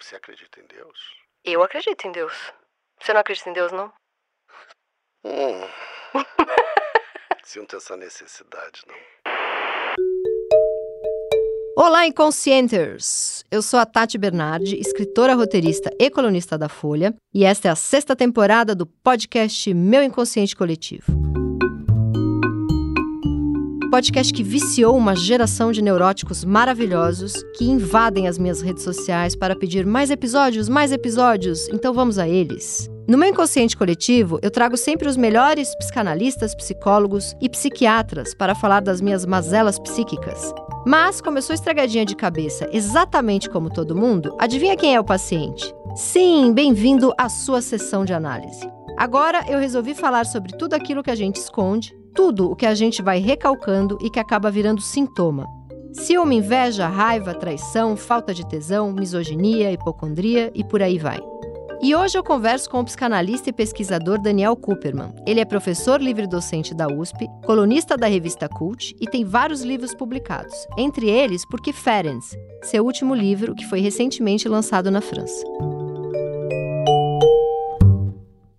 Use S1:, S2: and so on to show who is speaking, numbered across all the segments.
S1: Você acredita em Deus?
S2: Eu acredito em Deus. Você não acredita em Deus, não?
S1: Hum. Sinto essa necessidade, não.
S2: Olá, Inconscienters! Eu sou a Tati Bernardi, escritora, roteirista e colunista da Folha, e esta é a sexta temporada do podcast Meu Inconsciente Coletivo. Podcast que viciou uma geração de neuróticos maravilhosos que invadem as minhas redes sociais para pedir mais episódios, mais episódios, então vamos a eles. No meu inconsciente coletivo, eu trago sempre os melhores psicanalistas, psicólogos e psiquiatras para falar das minhas mazelas psíquicas. Mas, como eu sou estragadinha de cabeça, exatamente como todo mundo, adivinha quem é o paciente? Sim, bem-vindo à sua sessão de análise. Agora eu resolvi falar sobre tudo aquilo que a gente esconde, tudo o que a gente vai recalcando e que acaba virando sintoma. Ciúme, inveja, raiva, traição, falta de tesão, misoginia, hipocondria e por aí vai. E hoje eu converso com o psicanalista e pesquisador Daniel Cooperman. Ele é professor livre-docente da USP, colunista da revista Cult e tem vários livros publicados, entre eles Porque Ferenc, seu último livro que foi recentemente lançado na França.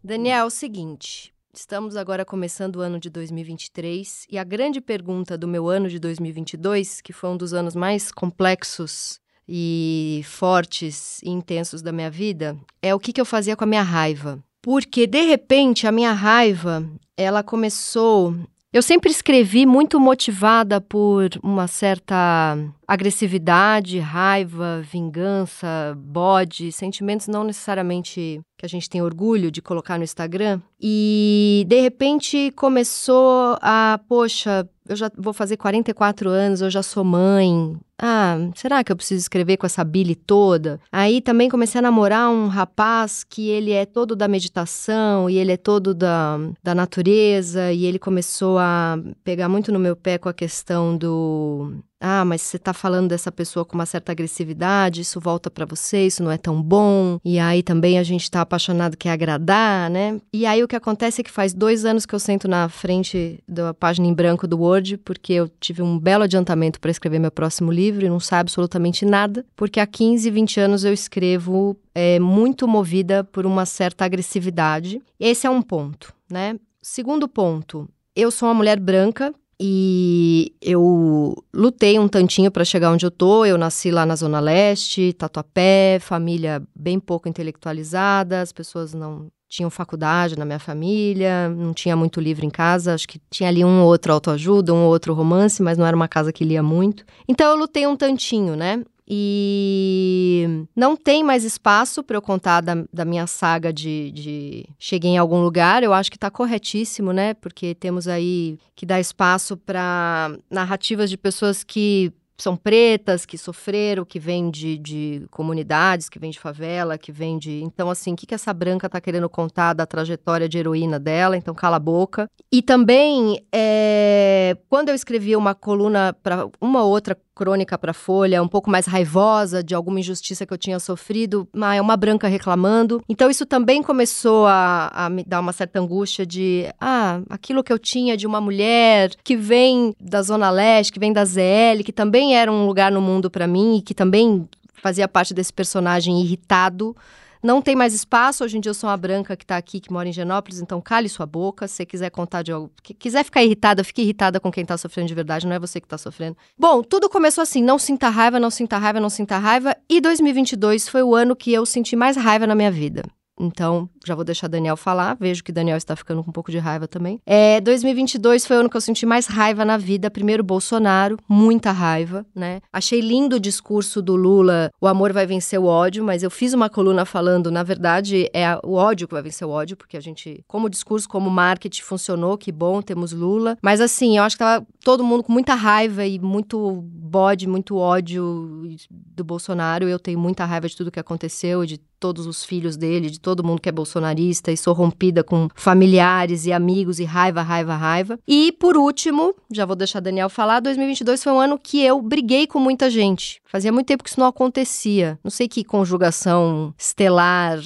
S2: Daniel, é o seguinte, Estamos agora começando o ano de 2023 e a grande pergunta do meu ano de 2022, que foi um dos anos mais complexos e fortes e intensos da minha vida, é o que, que eu fazia com a minha raiva. Porque de repente a minha raiva, ela começou eu sempre escrevi muito motivada por uma certa agressividade, raiva, vingança, bode, sentimentos não necessariamente que a gente tem orgulho de colocar no Instagram. E de repente começou a, poxa, eu já vou fazer 44 anos, eu já sou mãe. Ah, será que eu preciso escrever com essa Billy toda? Aí também comecei a namorar um rapaz que ele é todo da meditação e ele é todo da, da natureza e ele começou a pegar muito no meu pé com a questão do ah, mas você tá falando dessa pessoa com uma certa agressividade, isso volta para você, isso não é tão bom. E aí também a gente tá apaixonado quer agradar, né? E aí o que acontece é que faz dois anos que eu sento na frente da página em branco do Word, porque eu tive um belo adiantamento para escrever meu próximo livro e não sei absolutamente nada, porque há 15, 20 anos eu escrevo é, muito movida por uma certa agressividade. Esse é um ponto, né? Segundo ponto, eu sou uma mulher branca, e eu lutei um tantinho para chegar onde eu tô. Eu nasci lá na Zona Leste, Tatuapé, família bem pouco intelectualizada, as pessoas não tinham faculdade na minha família, não tinha muito livro em casa, acho que tinha ali um ou outro autoajuda, um ou outro romance, mas não era uma casa que lia muito. Então eu lutei um tantinho, né? E não tem mais espaço para eu contar da, da minha saga de, de, cheguei em algum lugar. Eu acho que está corretíssimo, né? Porque temos aí que dar espaço para narrativas de pessoas que são pretas, que sofreram, que vêm de, de, comunidades, que vêm de favela, que vêm de. Então, assim, o que, que essa branca está querendo contar da trajetória de heroína dela? Então, cala a boca. E também, é... quando eu escrevi uma coluna para uma outra crônica para Folha, um pouco mais raivosa de alguma injustiça que eu tinha sofrido, é uma branca reclamando. Então isso também começou a, a me dar uma certa angústia de, ah, aquilo que eu tinha de uma mulher que vem da Zona Leste, que vem da ZL, que também era um lugar no mundo para mim e que também fazia parte desse personagem irritado não tem mais espaço. Hoje em dia eu sou uma branca que está aqui, que mora em Genópolis, então cale sua boca. Se você quiser contar de algo. Quiser ficar irritada, fique irritada com quem está sofrendo de verdade, não é você que está sofrendo. Bom, tudo começou assim: não sinta raiva, não sinta raiva, não sinta raiva. E 2022 foi o ano que eu senti mais raiva na minha vida. Então, já vou deixar Daniel falar. Vejo que Daniel está ficando com um pouco de raiva também. É, 2022 foi o ano que eu senti mais raiva na vida. Primeiro, Bolsonaro, muita raiva, né? Achei lindo o discurso do Lula: o amor vai vencer o ódio, mas eu fiz uma coluna falando, na verdade, é o ódio que vai vencer o ódio, porque a gente, como discurso, como marketing, funcionou, que bom, temos Lula. Mas assim, eu acho que tava todo mundo com muita raiva e muito bode, muito ódio do Bolsonaro. Eu tenho muita raiva de tudo que aconteceu, de todos os filhos dele, de todo mundo que é bolsonarista e sou rompida com familiares e amigos e raiva, raiva, raiva. E por último, já vou deixar Daniel falar, 2022 foi um ano que eu briguei com muita gente. Fazia muito tempo que isso não acontecia. Não sei que conjugação estelar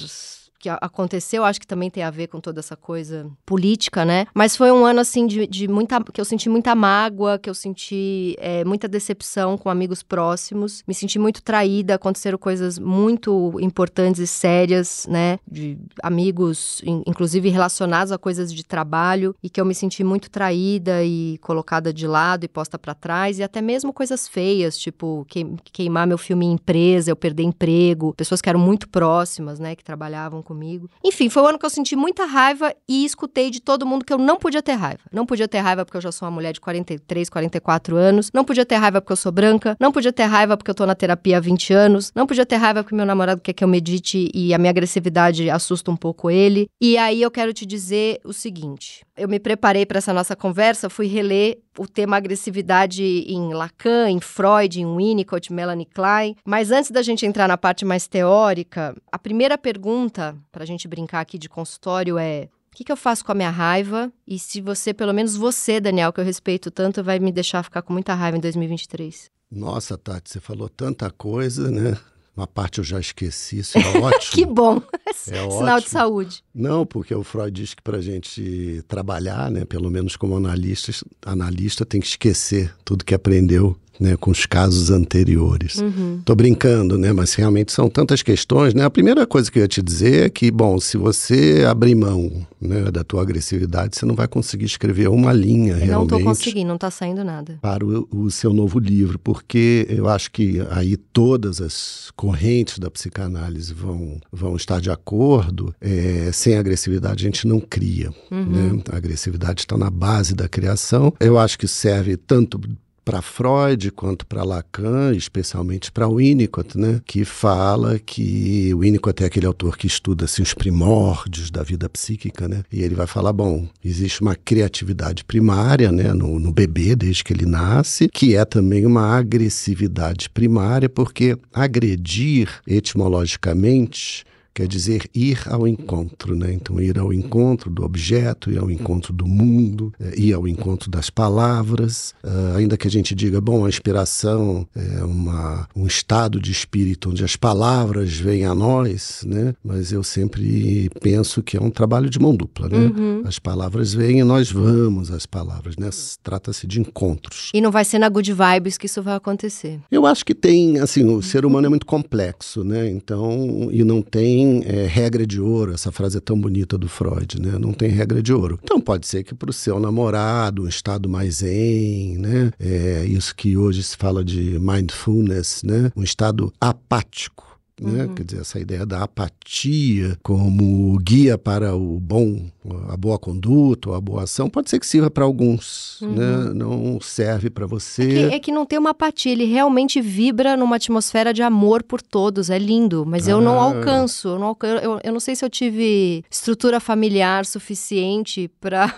S2: que aconteceu, acho que também tem a ver com toda essa coisa política, né? Mas foi um ano, assim, de, de muita. que eu senti muita mágoa, que eu senti é, muita decepção com amigos próximos. Me senti muito traída, aconteceram coisas muito importantes e sérias, né? De amigos, inclusive relacionados a coisas de trabalho, e que eu me senti muito traída e colocada de lado e posta para trás, e até mesmo coisas feias, tipo queimar meu filme em empresa, eu perder emprego, pessoas que eram muito próximas, né, que trabalhavam comigo. Enfim, foi um ano que eu senti muita raiva e escutei de todo mundo que eu não podia ter raiva. Não podia ter raiva porque eu já sou uma mulher de 43, 44 anos, não podia ter raiva porque eu sou branca, não podia ter raiva porque eu tô na terapia há 20 anos, não podia ter raiva porque meu namorado quer que eu medite e a minha agressividade assusta um pouco ele. E aí eu quero te dizer o seguinte: eu me preparei para essa nossa conversa, fui reler o tema agressividade em Lacan, em Freud, em Winnicott, Melanie Klein. Mas antes da gente entrar na parte mais teórica, a primeira pergunta, para a gente brincar aqui de consultório, é: o que, que, eu faço com a minha raiva? E se você, pelo menos você, Daniel, que eu respeito tanto, vai me deixar ficar com muita raiva em 2023?
S1: Nossa, Tati, você falou tanta coisa, né? Uma parte eu já esqueci, isso é ótimo.
S2: que bom! É Sinal ótimo. de saúde.
S1: Não, porque o Freud diz que para a gente trabalhar, né, pelo menos como analista, analista tem que esquecer tudo que aprendeu né, com os casos anteriores. Uhum. Tô brincando, né, mas realmente são tantas questões, né? A primeira coisa que eu ia te dizer é que, bom, se você abrir mão, né, da tua agressividade, você não vai conseguir escrever uma linha eu realmente.
S2: Não tô conseguindo, não tá saindo nada.
S1: Para o, o seu novo livro, porque eu acho que aí todas as correntes da psicanálise vão, vão estar de acordo. É, sem agressividade a gente não cria, uhum. né? A agressividade está na base da criação. Eu acho que serve tanto para Freud quanto para Lacan, especialmente para Winnicott, né, que fala que o Winnicott é aquele autor que estuda assim, os primórdios da vida psíquica, né, e ele vai falar, bom, existe uma criatividade primária, né, no, no bebê desde que ele nasce, que é também uma agressividade primária, porque agredir etimologicamente quer dizer ir ao encontro, né? Então, ir ao encontro do objeto, ir ao encontro do mundo, é, ir ao encontro das palavras, uh, ainda que a gente diga, bom, a inspiração é uma, um estado de espírito onde as palavras vêm a nós, né? Mas eu sempre penso que é um trabalho de mão dupla, né? Uhum. As palavras vêm e nós vamos às palavras, né? Trata-se de encontros.
S2: E não vai ser na good vibes que isso vai acontecer.
S1: Eu acho que tem, assim, o ser humano é muito complexo, né? Então, e não tem tem é, regra de ouro, essa frase é tão bonita do Freud, né? Não tem regra de ouro. Então pode ser que para o seu namorado, um estado mais zen, né? É isso que hoje se fala de mindfulness, né? Um estado apático né? Uhum. Quer dizer, essa ideia da apatia como guia para o bom, a boa conduta, a boa ação, pode ser que sirva para alguns, uhum. né? Não serve para você. É
S2: que, é que, não tem uma apatia, ele realmente vibra numa atmosfera de amor por todos, é lindo, mas ah. eu não ah. alcanço, eu não, eu, eu não sei se eu tive estrutura familiar suficiente para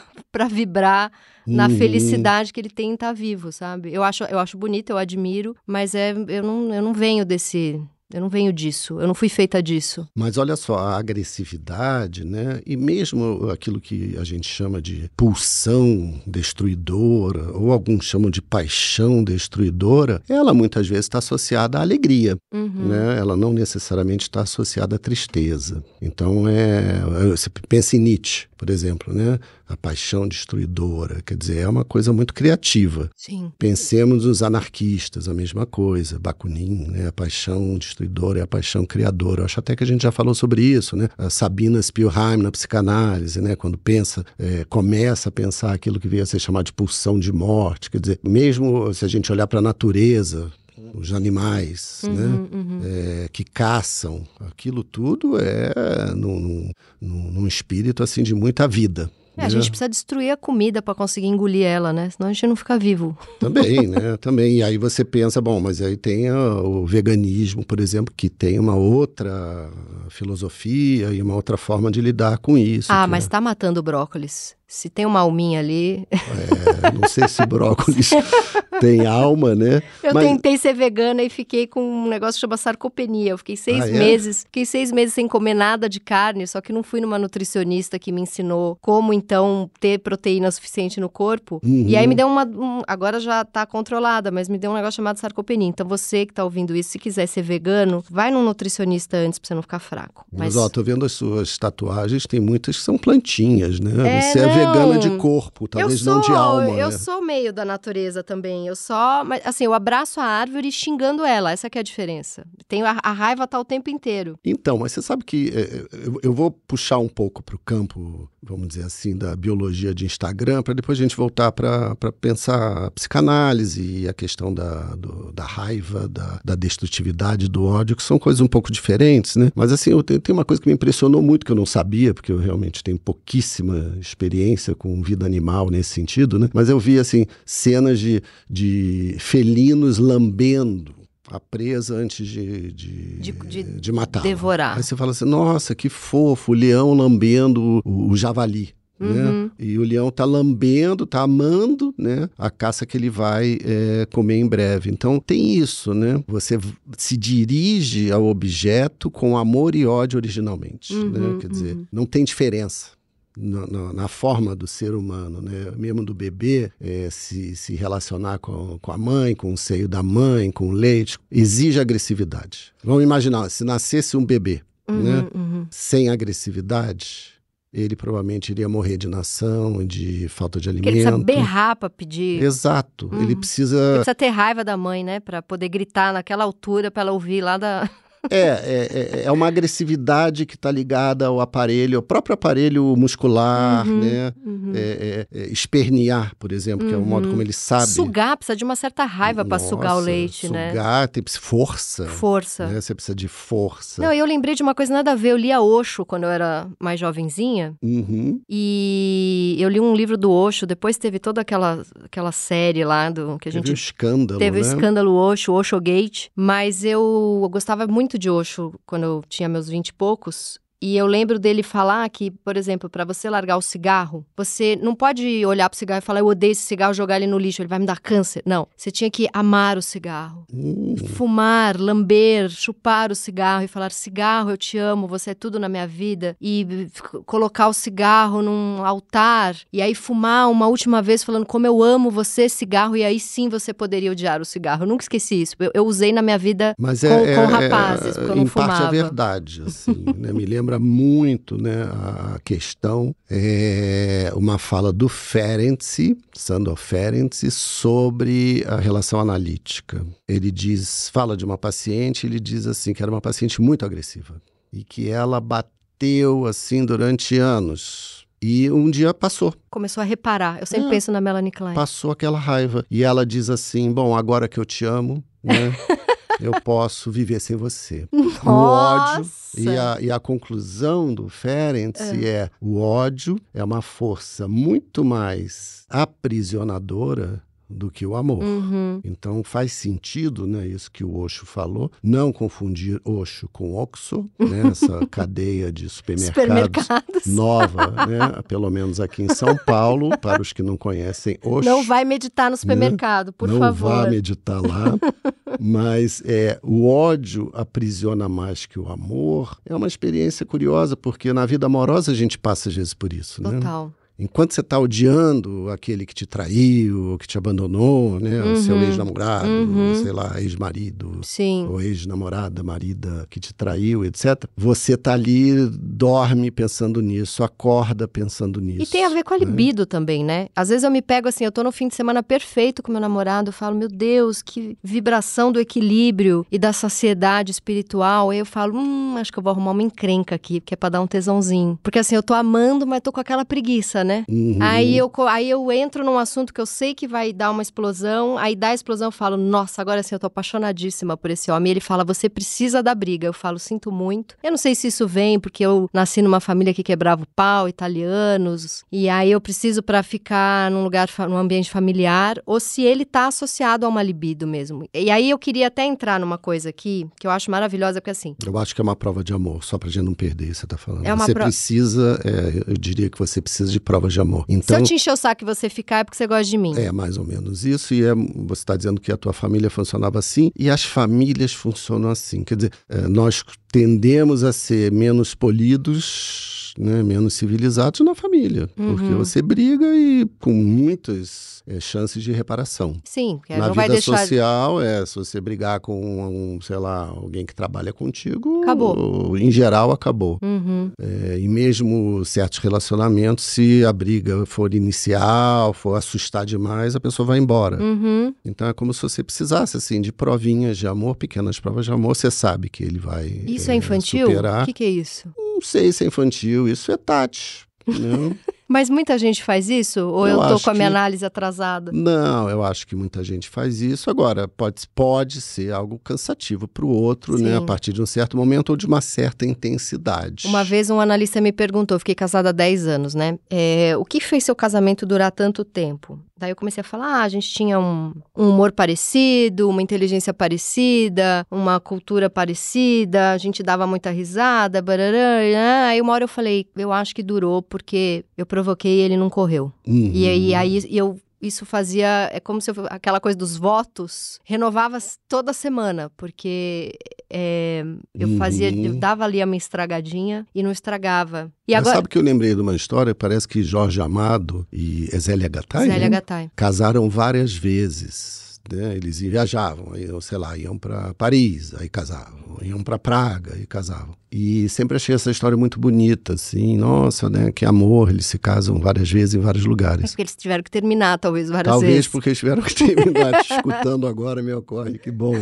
S2: vibrar na uhum. felicidade que ele tem em estar tá vivo, sabe? Eu acho, eu acho bonito, eu admiro, mas é, eu, não, eu não venho desse eu não venho disso, eu não fui feita disso.
S1: Mas olha só, a agressividade, né? E mesmo aquilo que a gente chama de pulsão destruidora, ou alguns chamam de paixão destruidora, ela muitas vezes está associada à alegria, uhum. né? Ela não necessariamente está associada à tristeza. Então, é, você pensa em Nietzsche, por exemplo, né? A paixão destruidora, quer dizer, é uma coisa muito criativa.
S2: Sim.
S1: Pensemos os anarquistas, a mesma coisa, Bakunin, né? A paixão destruidora é a paixão criadora. Eu acho até que a gente já falou sobre isso, né? A Sabina Spielheim na psicanálise, né? Quando pensa, é, começa a pensar aquilo que veio a ser chamado de pulsão de morte, quer dizer, mesmo se a gente olhar para a natureza, os animais, uhum, né? Uhum. É, que caçam, aquilo tudo é num, num, num espírito assim de muita vida.
S2: É, a gente precisa destruir a comida para conseguir engolir ela, né? Senão a gente não fica vivo.
S1: Também, né? Também. E aí você pensa, bom, mas aí tem o veganismo, por exemplo, que tem uma outra filosofia e uma outra forma de lidar com isso.
S2: Ah, mas está é... matando o brócolis. Se tem uma alminha ali.
S1: É, não sei se brócolis tem alma, né?
S2: Eu Mas... tentei ser vegana e fiquei com um negócio que chama sarcopenia. Eu fiquei seis ah, é? meses, fiquei seis meses sem comer nada de carne, só que não fui numa nutricionista que me ensinou como então ter proteína suficiente no corpo. Uhum. E aí me deu uma. Um, agora já tá controlada, mas me deu um negócio chamado sarcopenia. Então você que tá ouvindo isso, se quiser ser vegano, vai num nutricionista antes pra você não ficar fraco.
S1: Mas, Mas ó, tô vendo as suas tatuagens, tem muitas que são plantinhas, né? É, você é não. é vegana de corpo, talvez
S2: sou,
S1: não de alma.
S2: Eu
S1: né?
S2: sou meio da natureza também. Eu só. Mas, assim, eu abraço a árvore xingando ela. Essa é a diferença. Tenho a, a raiva tá o tempo inteiro.
S1: Então, mas você sabe que é, é eu, eu, vou puxar um pouco para o campo, vamos dizer assim, da biologia de Instagram, para depois a gente voltar para pensar a psicanálise e a questão da, do, da raiva, da, da destrutividade, do ódio, que são coisas um pouco diferentes, né? Mas assim, eu tenho, tem uma coisa que me impressionou muito, que eu não sabia, porque eu realmente tenho pouquíssima experiência com vida animal nesse sentido, né? Mas eu vi, assim, cenas de, de felinos lambendo a presa antes de, de, de, de, de matar.
S2: Devorar.
S1: Aí você fala assim, nossa, que fofo, o leão lambendo o, o javali. Né? Uhum. Né? E o leão está lambendo, está amando né? a caça que ele vai é, comer em breve. Então tem isso, né? Você se dirige ao objeto com amor e ódio originalmente. Né? Uhum, né? Quer dizer, uhum. não tem diferença na, na, na, forma do ser humano, né? mesmo do bebê, é, se, se relacionar com, com a mãe, com o seio da mãe, com o leite, exige agressividade. Vamos imaginar, se nascesse um bebê uhum, né? Uhum. sem agressividade, ele provavelmente iria morrer de nação, de falta de alimento. Porque ele
S2: precisa berrar para pedir.
S1: Exato. Uhum. Ele precisa. Ele
S2: precisa ter raiva da mãe, né? Para poder gritar naquela altura, para ela ouvir lá da.
S1: É, é, é, é uma agressividade que está ligada ao aparelho, ao próprio aparelho muscular, uhum, né? Uhum. É, é, é espernear, por exemplo, uhum. que é o modo como uhum. ele sabe.
S2: Sugar, precisa de uma certa raiva para sugar o leite,
S1: sugar,
S2: né?
S1: Sugar, tem força.
S2: Força.
S1: Né? Você precisa de força.
S2: Não, eu lembrei de uma coisa nada a ver. Eu lia Osho quando eu era mais jovenzinha.
S1: Uhum.
S2: E eu li um livro do Osho, depois teve toda aquela, aquela série lá do que a gente.
S1: Teve um escândalo.
S2: Teve
S1: né?
S2: o escândalo Osho, Osho Gate. Mas eu, gostava muito de Osho quando eu tinha meus vinte e poucos. E eu lembro dele falar que, por exemplo, para você largar o cigarro, você não pode olhar pro cigarro e falar, eu odeio esse cigarro, jogar ele no lixo, ele vai me dar câncer. Não. Você tinha que amar o cigarro.
S1: Uhum.
S2: Fumar, lamber, chupar o cigarro e falar, cigarro, eu te amo, você é tudo na minha vida. E colocar o cigarro num altar. E aí fumar uma última vez falando como eu amo você, cigarro. E aí sim você poderia odiar o cigarro. Eu nunca esqueci isso. Eu, eu usei na minha vida
S1: Mas
S2: com,
S1: é,
S2: com
S1: é,
S2: rapazes, porque eu não
S1: em
S2: fumava.
S1: parte é verdade, assim, né? Me lembra lembra muito né, a questão, é uma fala do Ferenczi, Sandor Ferenczi, sobre a relação analítica. Ele diz, fala de uma paciente, ele diz assim, que era uma paciente muito agressiva e que ela bateu assim durante anos. E um dia passou.
S2: Começou a reparar. Eu sempre é, penso na Melanie Klein.
S1: Passou aquela raiva. E ela diz assim: Bom, agora que eu te amo, né? eu posso viver sem você.
S2: Nossa.
S1: O ódio e a, e a conclusão do Ferenc é. é o ódio é uma força muito mais aprisionadora do que o amor.
S2: Uhum.
S1: Então faz sentido, né, isso que o Osho falou, não confundir Osho com Oxo, né, essa cadeia de supermercados, supermercados. nova, né, pelo menos aqui em São Paulo, para os que não conhecem Osho.
S2: Não vai meditar no supermercado, né? por
S1: não
S2: favor.
S1: Não vá meditar lá. mas é o ódio aprisiona mais que o amor. É uma experiência curiosa porque na vida amorosa a gente passa às vezes por isso,
S2: Total.
S1: né?
S2: Total.
S1: Enquanto você está odiando aquele que te traiu, que te abandonou, né? Uhum, o seu ex-namorado, uhum. sei lá, ex-marido, ou ex-namorada, marida que te traiu, etc. Você está ali, dorme pensando nisso, acorda pensando nisso.
S2: E tem a ver com a né? libido né? também, né? Às vezes eu me pego assim, eu estou no fim de semana perfeito com meu namorado, eu falo, meu Deus, que vibração do equilíbrio e da saciedade espiritual. Aí eu falo, hum, acho que eu vou arrumar uma encrenca aqui, que é para dar um tesãozinho. Porque assim, eu tô amando, mas tô com aquela preguiça, né?
S1: Uhum.
S2: Aí, eu, aí eu entro num assunto que eu sei que vai dar uma explosão, aí dá a explosão eu falo, nossa, agora sim eu tô apaixonadíssima por esse homem. E ele fala, você precisa da briga. Eu falo, sinto muito. Eu não sei se isso vem porque eu nasci numa família que quebrava o pau, italianos, e aí eu preciso para ficar num lugar, num ambiente familiar, ou se ele tá associado a uma libido mesmo. E aí eu queria até entrar numa coisa aqui, que eu acho maravilhosa, porque assim...
S1: Eu acho que é uma prova de amor, só pra gente não perder, você tá falando. É uma você pro... precisa, é, eu diria que você precisa de prova provas de amor.
S2: Então, Se eu então te encher o saco e você ficar, é porque você gosta de mim.
S1: É mais ou menos isso. E é, você está dizendo que a tua família funcionava assim, e as famílias funcionam assim. Quer dizer, é, nós tendemos a ser menos polidos né, menos civilizados na família. Uhum. Porque você briga e com muitas é, chances de reparação.
S2: Sim,
S1: porque Na vida deixar... social, é, se você brigar com, um, sei lá, alguém que trabalha contigo...
S2: Acabou.
S1: Em geral, acabou.
S2: Uhum.
S1: É, e mesmo certos relacionamentos, se a briga for inicial, for assustar demais, a pessoa vai embora.
S2: Uhum.
S1: Então, é como se você precisasse, assim, de provinhas de amor, pequenas provas de amor. Você sabe que ele vai
S2: Isso é, é infantil?
S1: O
S2: que, que é isso?
S1: Não sei se é infantil, isso é Tati. Né?
S2: Mas muita gente faz isso? Ou eu, tô com a minha que... análise atrasada?
S1: Não, eu acho que muita gente faz isso. Agora, pode, pode ser algo cansativo para o outro, Sim. né? A partir de um certo momento ou de uma certa intensidade.
S2: Uma vez um analista me perguntou, fiquei casada há 10 anos, né? É, o que fez seu casamento durar tanto tempo? Daí eu comecei a falar, ah, a gente tinha um, um, humor parecido, uma inteligência parecida, uma cultura parecida, a gente dava muita risada, barará, aí uma hora eu falei, eu acho que durou porque eu provoquei e ele não correu.
S1: Uhum.
S2: E aí, aí eu isso fazia. É como se eu, aquela coisa dos votos renovava toda semana, porque é, eu uhum. fazia. Eu dava ali a minha estragadinha e não estragava. E
S1: Mas
S2: agora...
S1: sabe que eu lembrei de uma história? Parece que Jorge Amado e Zélia Gattai,
S2: Zélia
S1: né?
S2: Gattai.
S1: casaram várias vezes. Né? Eles viajavam, sei lá, iam para Paris, aí casavam, iam para Praga e casavam. E sempre achei essa história muito bonita, assim, nossa, né, que amor, eles se casam várias vezes em vários lugares. É
S2: porque eles tiveram que terminar, talvez, várias
S1: talvez
S2: vezes.
S1: Talvez porque eles tiveram que terminar, escutando agora me ocorre, que bom.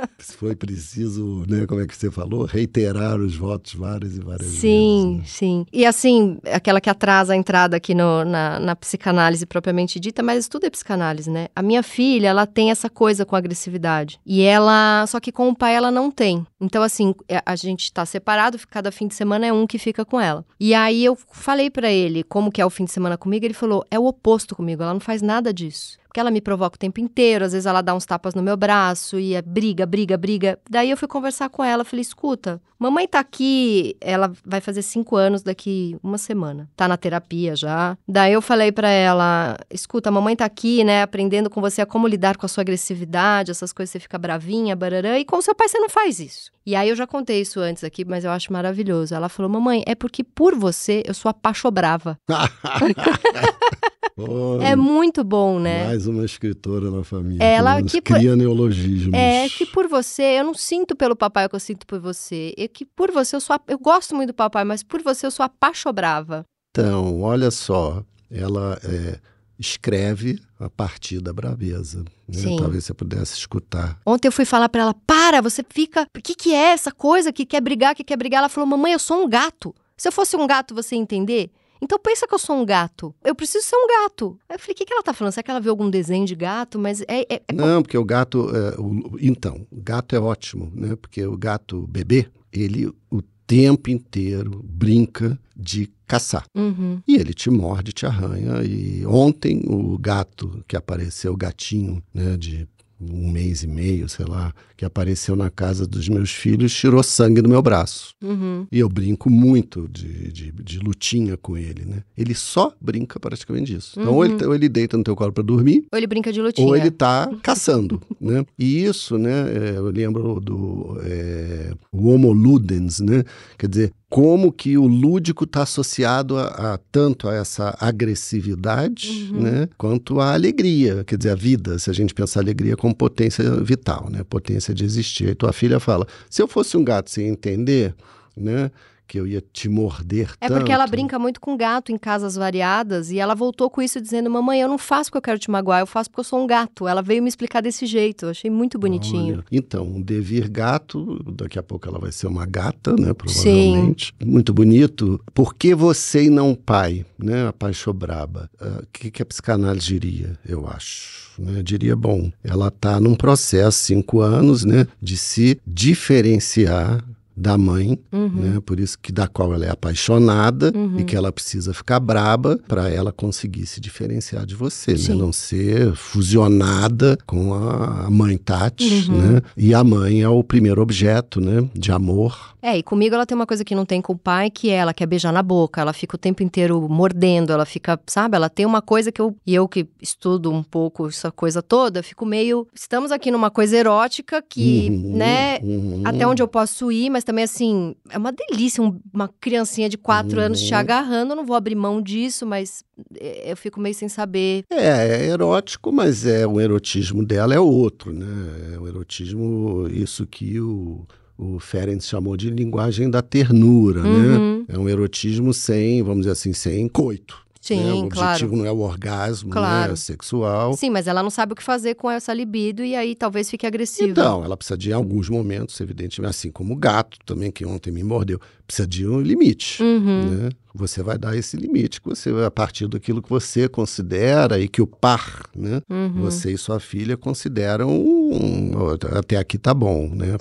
S1: Foi preciso, né, como é que você falou, reiterar os votos várias e várias
S2: sim,
S1: vezes.
S2: Sim, sim. E assim, aquela que atrasa a entrada aqui no, na, na psicanálise propriamente dita, mas tudo é psicanálise, né? A minha filha, ela tem essa coisa com agressividade. E ela, só que com o pai ela não tem. Então, assim, é, a gente tá separado, cada fim de semana é um que fica com ela. E aí eu falei para ele como que é o fim de semana comigo, ele falou: "É o oposto comigo, ela não faz nada disso" porque ela me provoca o tempo inteiro, às vezes ela dá uns tapas no meu braço e é briga, briga, briga. Daí eu fui conversar com ela, falei, escuta, mamãe tá aqui, ela vai fazer cinco anos daqui uma semana, tá na terapia já. Daí eu falei para ela, escuta, mamãe tá aqui, né, aprendendo com você a como lidar com a sua agressividade, essas coisas, você fica bravinha, bararã, e com seu pai você não faz isso. E aí eu já contei isso antes aqui, mas eu acho maravilhoso. Ela falou, mamãe, é porque por você eu sou apaixonada. é muito bom, né?
S1: Mais uma escritora na família.
S2: Ela que
S1: cria por... neologismos.
S2: É que por você, eu não sinto pelo papai o que eu sinto por você. É que por você eu sou. Eu gosto muito do papai, mas por você eu sou apaixonada.
S1: Então, olha só, ela é, escreve a partir da braveza. Né? Talvez você pudesse escutar.
S2: Ontem eu fui falar para ela: para, você fica. O que, que é essa coisa que quer brigar, que quer brigar? Ela falou: mamãe, eu sou um gato. Se eu fosse um gato, você ia entender? Então pensa que eu sou um gato. Eu preciso ser um gato. Aí eu falei, o que, que ela tá falando? Será que ela viu algum desenho de gato? Mas é. é, é...
S1: Não, porque o gato. É, o, então, o gato é ótimo, né? Porque o gato bebê, ele o tempo inteiro brinca de caçar.
S2: Uhum.
S1: E ele te morde, te arranha. E ontem o gato que apareceu, o gatinho, né, de um mês e meio, sei lá, que apareceu na casa dos meus filhos, tirou sangue do meu braço.
S2: Uhum.
S1: E eu brinco muito de, de, de, lutinha com ele, né? Ele só brinca praticamente disso. Então, ou, ele, uhum. ou ele deita no teu colo para dormir.
S2: Ou ele brinca de lutinha.
S1: Ou ele tá caçando, né? E isso, né? É, eu lembro do é, o Homo Ludens, né? Quer dizer, como que o lúdico está associado a, a, tanto a essa agressividade, uhum. né, quanto à alegria, quer dizer, a vida, se a gente pensar a alegria como potência vital, né, potência de existir. E tua filha fala, se eu fosse um gato sem entender, né, que eu ia te morder
S2: é
S1: tanto.
S2: É porque ela brinca muito com gato em casas variadas e ela voltou com isso dizendo: Mamãe, eu não faço porque eu quero te magoar, eu faço porque eu sou um gato. Ela veio me explicar desse jeito, eu achei muito bonitinho. Olha,
S1: então, um devir gato, daqui a pouco ela vai ser uma gata, né? Provavelmente. Sim. Muito bonito. Por que você e não pai, né? A pai Chobraba. O uh, que, que a psicanálise diria, eu acho? Né? Diria, bom, ela está num processo, cinco anos, né? De se diferenciar da mãe, uhum. né? Por isso que da qual ela é apaixonada uhum. e que ela precisa ficar braba para ela conseguir se diferenciar de você, né? Não ser fusionada com a mãe Tati, uhum. né? E a mãe é o primeiro objeto, né? De amor.
S2: É, e comigo ela tem uma coisa que não tem com o pai, que é ela quer beijar na boca, ela fica o tempo inteiro mordendo, ela fica, sabe? Ela tem uma coisa que eu, e eu que estudo um pouco essa coisa toda, fico meio, estamos aqui numa coisa erótica que, uhum, né, uhum. até onde eu posso ir, mas também assim, é uma delícia um, uma criancinha de quatro anos te uhum. agarrando, eu não vou abrir mão disso, mas é, eu fico meio sem saber.
S1: É, é erótico, mas é o erotismo dela é outro, né? É o erotismo, isso que o o Ferenc chamou de linguagem da ternura, né? uhum. né? É um erotismo sem, vamos dizer assim, sem coito.
S2: Sim,
S1: né?
S2: O
S1: objetivo
S2: claro.
S1: não é o orgasmo, né? claro. né? é sexual.
S2: Sim, mas ela não sabe o que fazer com essa libido e aí talvez fique agressiva.
S1: Então, ela precisa de em alguns momentos, evidentemente, assim como o gato também, que ontem me mordeu, precisa de um limite, uhum. né? Você vai dar esse limite, que você a partir daquilo que você considera e que o par, né? Uhum. Você e sua filha consideram um, até aqui tá bom, né?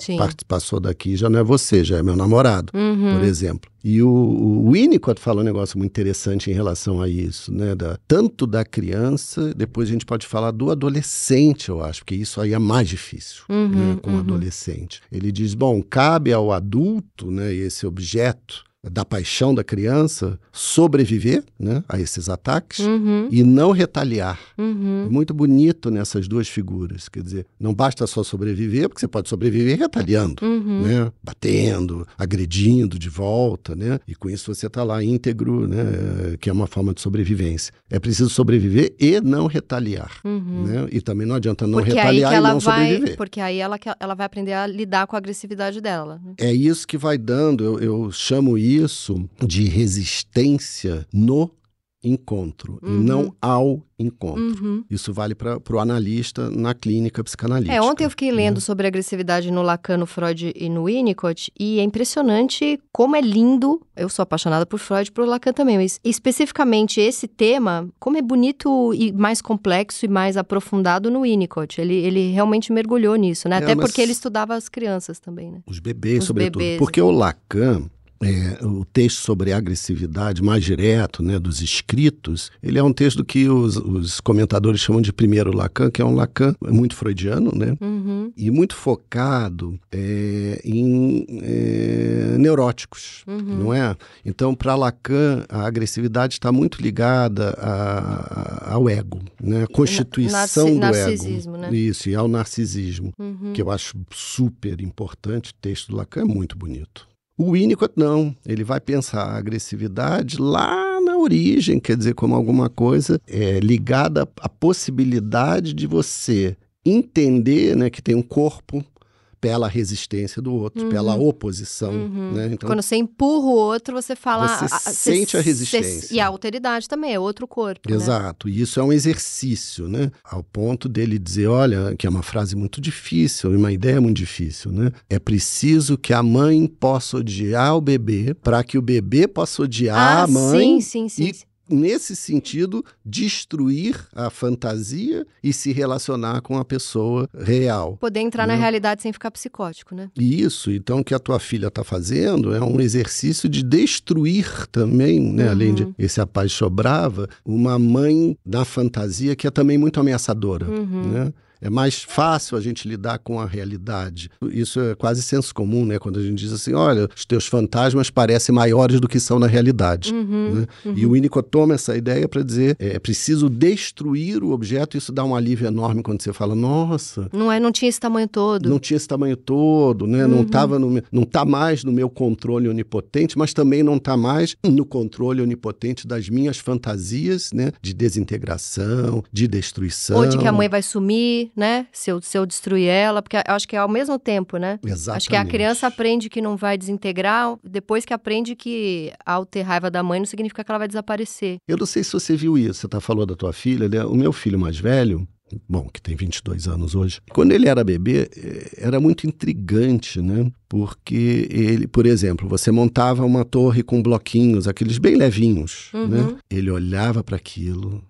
S1: Passou daqui já não é você, já é meu namorado, uhum. por exemplo. E o, o Winnicott fala um negócio muito interessante em relação a isso, né? Da, tanto da criança, depois a gente pode falar do adolescente, eu acho, porque isso aí é mais difícil uhum, né, com o uhum. adolescente. Ele diz: bom, cabe ao adulto, né, esse objeto, inquieto da paixão da criança sobreviver né, a esses ataques uhum. e não retaliar. Uhum. É muito bonito nessas duas figuras. Quer dizer, não basta só sobreviver, porque você pode sobreviver retaliando, uhum. né, batendo, agredindo de volta, né, e com isso você está lá íntegro, né, que é uma forma de sobrevivência. É preciso sobreviver e não retaliar. Uhum. Né, e também não adianta não porque retaliar e não vai, sobreviver.
S2: Porque aí ela, ela vai aprender a lidar com a agressividade dela. Né?
S1: É isso que vai dando, eu, eu chamo isso isso de resistência no encontro uhum. e não ao encontro. Uhum. Isso vale para o analista na clínica psicanalítica.
S2: É, ontem eu fiquei lendo né? sobre agressividade no Lacan, no Freud e no Winnicott e é impressionante como é lindo. Eu sou apaixonada por Freud e por Lacan também, mas especificamente esse tema, como é bonito e mais complexo e mais aprofundado no Winnicott. Ele, ele realmente mergulhou nisso, né? É, Até porque ele estudava as crianças também, né?
S1: Os bebês, Os sobretudo. Bebês, porque o Lacan é, o texto sobre agressividade mais direto, né, dos escritos, ele é um texto que os, os, comentadores chamam de primeiro Lacan, que é um Lacan muito freudiano, né, uhum. e muito focado é, em é, neuróticos, uhum. não é? Então, para Lacan, a agressividade está muito ligada a, a, ao ego, né, a constituição
S2: Na,
S1: do ego.
S2: Né?
S1: Isso, e ao narcisismo, uhum. que eu acho super importante. O texto do Lacan é muito bonito. O Winnicott não, ele vai pensar a agressividade lá na origem, quer dizer, como alguma coisa é, ligada à possibilidade de você entender né, que tem um corpo, pela resistência do outro, uhum. pela oposição. Uhum. Né?
S2: Então, Quando você empurra o outro, você fala.
S1: Você a, sente a resistência.
S2: Cê, e a alteridade também, é outro corpo.
S1: Né? Exato.
S2: Né?
S1: E isso é um exercício, né? Ao ponto dele dizer: olha, que é uma frase muito difícil, uma ideia muito difícil, né? É preciso que a mãe possa odiar o bebê para que o bebê possa odiar ah, a mãe.
S2: Sim, sim, sim.
S1: E nesse sentido, destruir a fantasia e se relacionar com a pessoa real.
S2: Poder entrar né? na realidade sem ficar psicótico, né?
S1: Isso. Então, o que a tua filha está fazendo é um exercício de destruir também, né? Uhum. Além de esse apaixonava, uma mãe da fantasia que é também muito ameaçadora, uhum. né? É mais fácil a gente lidar com a realidade. Isso é quase senso comum, né? Quando a gente diz assim, olha, os teus fantasmas parecem maiores do que são na realidade. Uhum, né? uhum. E o Winnicott toma essa ideia para dizer, é, é preciso destruir o objeto. Isso dá um alívio enorme quando você fala, nossa...
S2: Não é, não tinha esse tamanho todo.
S1: Não tinha esse tamanho todo, né? Uhum. Não tava no, não tá mais no meu controle onipotente, mas também não tá mais no controle onipotente das minhas fantasias, né? De desintegração, de destruição.
S2: Ou de que a mãe vai sumir, né? Se eu, se eu destruir ela, porque eu acho que é ao mesmo tempo, né?
S1: Exatamente.
S2: Acho que a criança aprende que não vai desintegrar, depois que aprende que ao ter raiva da mãe não significa que ela vai desaparecer.
S1: Eu não sei se você viu isso, você tá falando da tua filha, né? o meu filho mais velho, bom, que tem 22 anos hoje, quando ele era bebê, eh, era muito intrigante, né? Porque ele, por exemplo, você montava uma torre com bloquinhos, aqueles bem levinhos, né? uhum. né? Ele olhava para aquilo,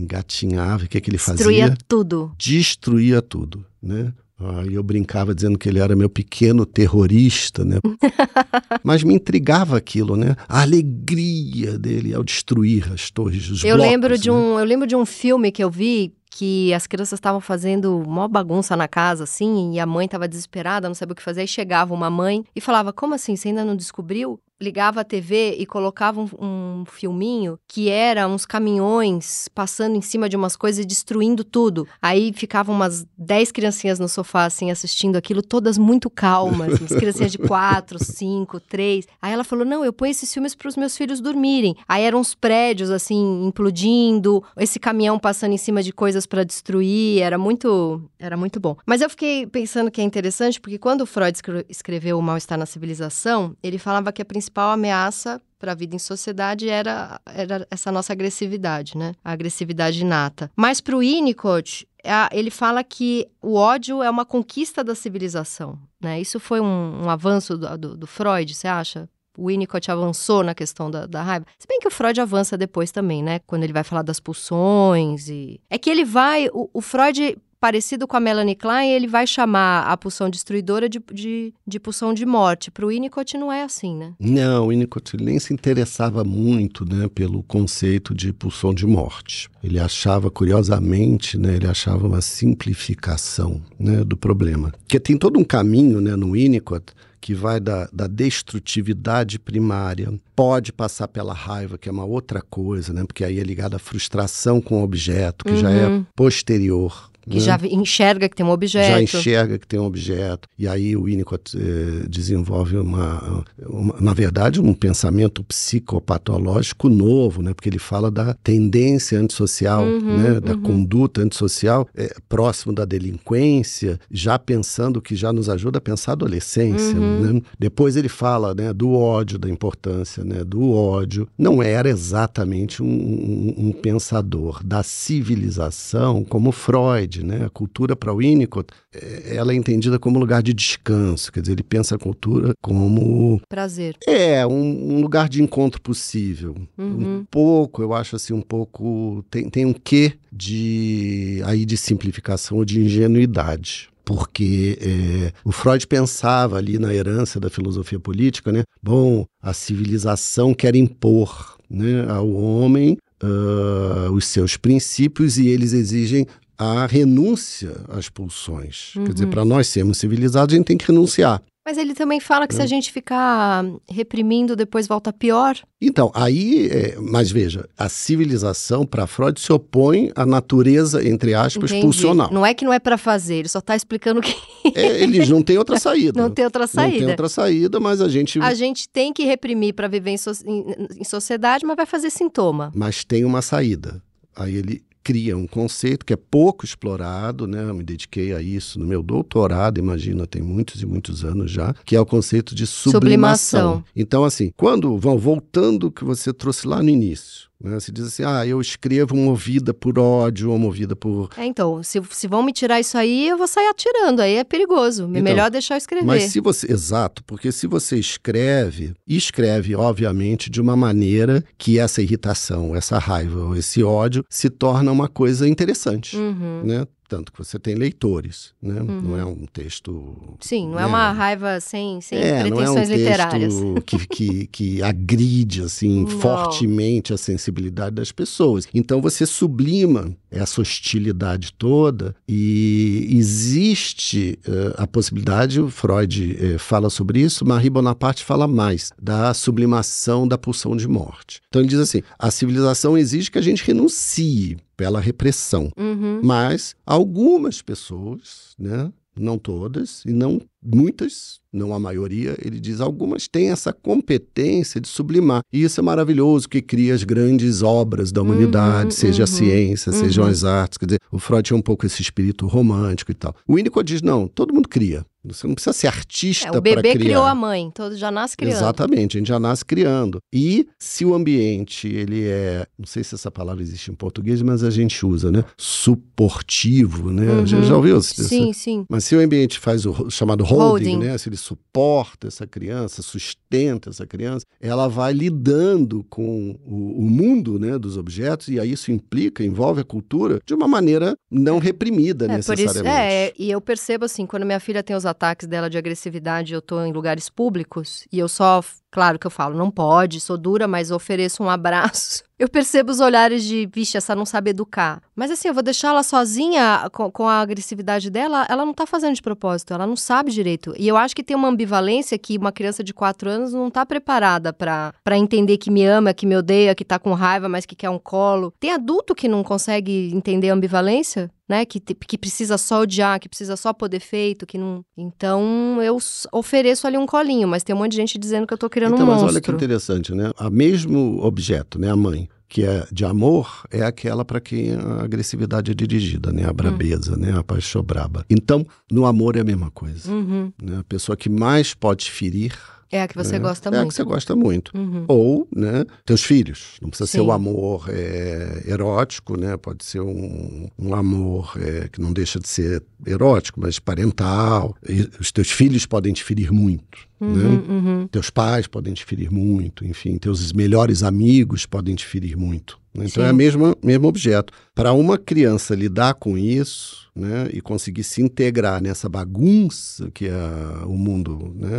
S1: engatinhava, o que, é que ele
S2: fazia? Destruía tudo.
S1: Destruía tudo, né? Aí eu brincava dizendo que ele era meu pequeno terrorista, né? Mas me intrigava aquilo, né? A alegria dele ao destruir as torres dos
S2: eu
S1: blocos,
S2: lembro de
S1: né?
S2: um Eu lembro de um filme que eu vi que as crianças estavam fazendo uma bagunça na casa, assim, e a mãe estava desesperada, não sabia o que fazer, e chegava uma mãe e falava, como assim, você ainda não descobriu? Ligava a TV e colocava um, um filminho que era uns caminhões passando em cima de umas coisas e destruindo tudo. Aí ficavam umas 10 criancinhas no sofá, assim, assistindo aquilo, todas muito calmas, umas criancinhas de 4, 5, 3. Aí ela falou, não, eu ponho esses filmes para os meus filhos dormirem. Aí eram uns prédios, assim, implodindo, esse caminhão passando em cima de coisas para destruir, era muito, era muito bom. Mas eu fiquei pensando que é interessante porque quando Freud escre- escreveu O Mal-Estar na Civilização, ele falava que a principal ameaça para a vida em sociedade era, era essa nossa agressividade, né? A agressividade inata. Mas para o Winnicott, a- ele fala que o ódio é uma conquista da civilização, né? Isso foi um, um avanço do, do- do Freud, você acha? O Winnicott avançou na questão da, da raiva. Se bem que o Freud avança depois também, né? Quando ele vai falar das pulsões e... É que ele vai... O, o Freud, parecido com a Melanie Klein, ele vai chamar a pulsão destruidora de, de, de pulsão de morte. Para o Winnicott não é assim, né?
S1: Não, o Winnicott nem se interessava muito né, pelo conceito de pulsão de morte. Ele achava, curiosamente, né, ele achava uma simplificação né, do problema. Porque tem todo um caminho né, no Winnicott que vai da, da destrutividade primária, pode passar pela raiva, que é uma outra coisa, né, porque aí é ligada à frustração com o objeto, que já é
S2: Uhum.
S1: posterior.
S2: Que
S1: né?
S2: já enxerga que tem um
S1: já
S2: objeto.
S1: enxerga que tem um objeto. E aí o Winnicott eh, desenvolve uma, uma- na verdade, um pensamento psicopatológico novo, né? Porque ele fala da tendência antissocial,
S2: Uhum,
S1: né? Da
S2: uhum.
S1: conduta antissocial eh, próximo da delinquência, já pensando que já nos ajuda a pensar a adolescência,
S2: Uhum.
S1: né? Depois ele fala, né? Do ódio, da importância, né? Do ódio. Não era exatamente um, um- um pensador da civilização como Freud, né? A cultura para Winnicott, eh, ela é entendida como lugar de descanso, quer dizer, ele pensa a cultura como
S2: Prazer.
S1: é um, um lugar de encontro possível.
S2: Uhum.
S1: Um pouco, eu acho assim, um pouco tem, tem um quê de aí de simplificação ou de ingenuidade. Porque eh, o Freud pensava ali na herança da filosofia política, né? Bom, a civilização quer impor né, ao homem ah, os seus princípios e eles exigem a renúncia às pulsões. Quer dizer,
S2: Uhum.
S1: para nós sermos civilizados, a gente tem que renunciar.
S2: Mas ele também fala que se
S1: É.
S2: a gente ficar reprimindo, depois volta pior.
S1: Então, aí, é, mas veja, a civilização para Freud se opõe à natureza, entre aspas,
S2: Entendi.
S1: pulsional.
S2: Não é que não é pra fazer, ele só tá explicando que
S1: É, eles não têm outra saída.
S2: não tem outra
S1: Não
S2: saída.
S1: tem outra saída, mas a gente.
S2: A gente tem que reprimir pra viver em, so- em- em sociedade, mas vai fazer sintoma.
S1: Mas tem uma saída. Aí ele cria um conceito que é pouco explorado, né? Eu me dediquei a isso no meu doutorado, imagina, tem muitos e muitos anos já, que é o conceito de sublimação.
S2: Sublimação.
S1: Então, assim, quando vão voltando o que você trouxe lá no início, né? Você diz assim, ah, eu escrevo movida por ódio ou movida por
S2: É, então, se, se vão me tirar isso aí, eu vou sair atirando, aí é perigoso. É
S1: Então,
S2: melhor deixar eu escrever.
S1: Mas se você. Exato, porque se você escreve, escreve, obviamente, de uma maneira que essa irritação, essa raiva, ou esse ódio se torna uma coisa interessante.
S2: Uhum.
S1: Né? Tanto que você tem leitores, né?
S2: Uhum.
S1: Não é um texto.
S2: Sim, não é
S1: né?
S2: uma raiva sem, sem
S1: É, não é um
S2: pretensões literárias.
S1: texto que, que, que agride assim
S2: Não.
S1: fortemente a sensibilidade das pessoas. Então você sublima essa hostilidade toda e existe eh, a possibilidade, o Freud eh, fala sobre isso, Marie Bonaparte fala mais da sublimação da pulsão de morte. Então ele diz assim: a civilização exige que a gente renuncie pela repressão.
S2: Uhum.
S1: Mas algumas pessoas, né, não todas, e não muitas, não a maioria, ele diz algumas têm essa competência de sublimar. E isso é maravilhoso, que cria as grandes obras da humanidade,
S2: Uhum,
S1: seja a
S2: uhum,
S1: ciência, sejam
S2: uhum.
S1: as artes. Quer dizer, o Freud tinha um pouco esse espírito romântico e tal. O Winnicott diz, não, todo mundo cria. Você não precisa ser artista
S2: É, o
S1: para criar.
S2: bebê criou a mãe, então já nasce criando.
S1: Exatamente, a gente já nasce criando. E se o ambiente, ele é, não sei se essa palavra existe em português, mas a gente usa, né? Suportivo, né?
S2: Uhum.
S1: Já, já ouviu?
S2: Sim, sim.
S1: Mas se o ambiente faz o chamado holding,
S2: Holding.
S1: né? Se ele suporta essa criança, sustenta essa criança, ela vai lidando com o, o mundo, né? Dos objetos e aí isso implica, envolve a cultura de uma maneira não reprimida
S2: É, por
S1: necessariamente.
S2: isso, é, e eu percebo assim, quando minha filha tem os ataques dela de agressividade, eu tô em lugares públicos e eu só, claro que eu falo, não pode, sou dura, mas ofereço um abraço. Eu percebo os olhares de, vixe, essa não sabe educar. Mas assim, eu vou deixar ela sozinha com, com a agressividade dela, ela não tá fazendo de propósito, ela não sabe direito. E eu acho que tem uma ambivalência que uma criança de 4 anos não tá preparada pra entender que me ama, que me odeia, que tá com raiva, mas que quer um colo. Tem adulto que não consegue entender a ambivalência? Né? Que, te- que precisa só odiar, que precisa só pôr defeito, que não. Então eu ofereço ali um colinho, mas tem um monte de gente dizendo que eu tô criando
S1: Então,
S2: um
S1: mas
S2: monstro.
S1: olha que interessante, né? O mesmo objeto, né? A mãe, que é de amor, é aquela para quem a agressividade é dirigida, né? A
S2: Hum.
S1: brabeza, né? A paixão braba. Então, no amor é a mesma coisa.
S2: Uhum.
S1: Né? A pessoa que mais pode ferir
S2: É a que você
S1: né?
S2: gosta
S1: é a
S2: muito.
S1: que você gosta muito.
S2: Uhum.
S1: Ou, né, teus filhos. Não precisa ser
S2: Sim.
S1: o amor é, erótico, né? Pode ser um, um amor é, que não deixa de ser erótico, mas parental. E os teus filhos podem te ferir muito, né?
S2: Uhum, uhum.
S1: Teus pais podem te ferir muito, enfim, teus melhores amigos podem te ferir muito. né? Então
S2: Sim.
S1: é o mesmo, mesmo objeto. Para uma criança lidar com isso né, e conseguir se integrar nessa bagunça que é o mundo, né,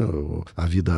S1: a vida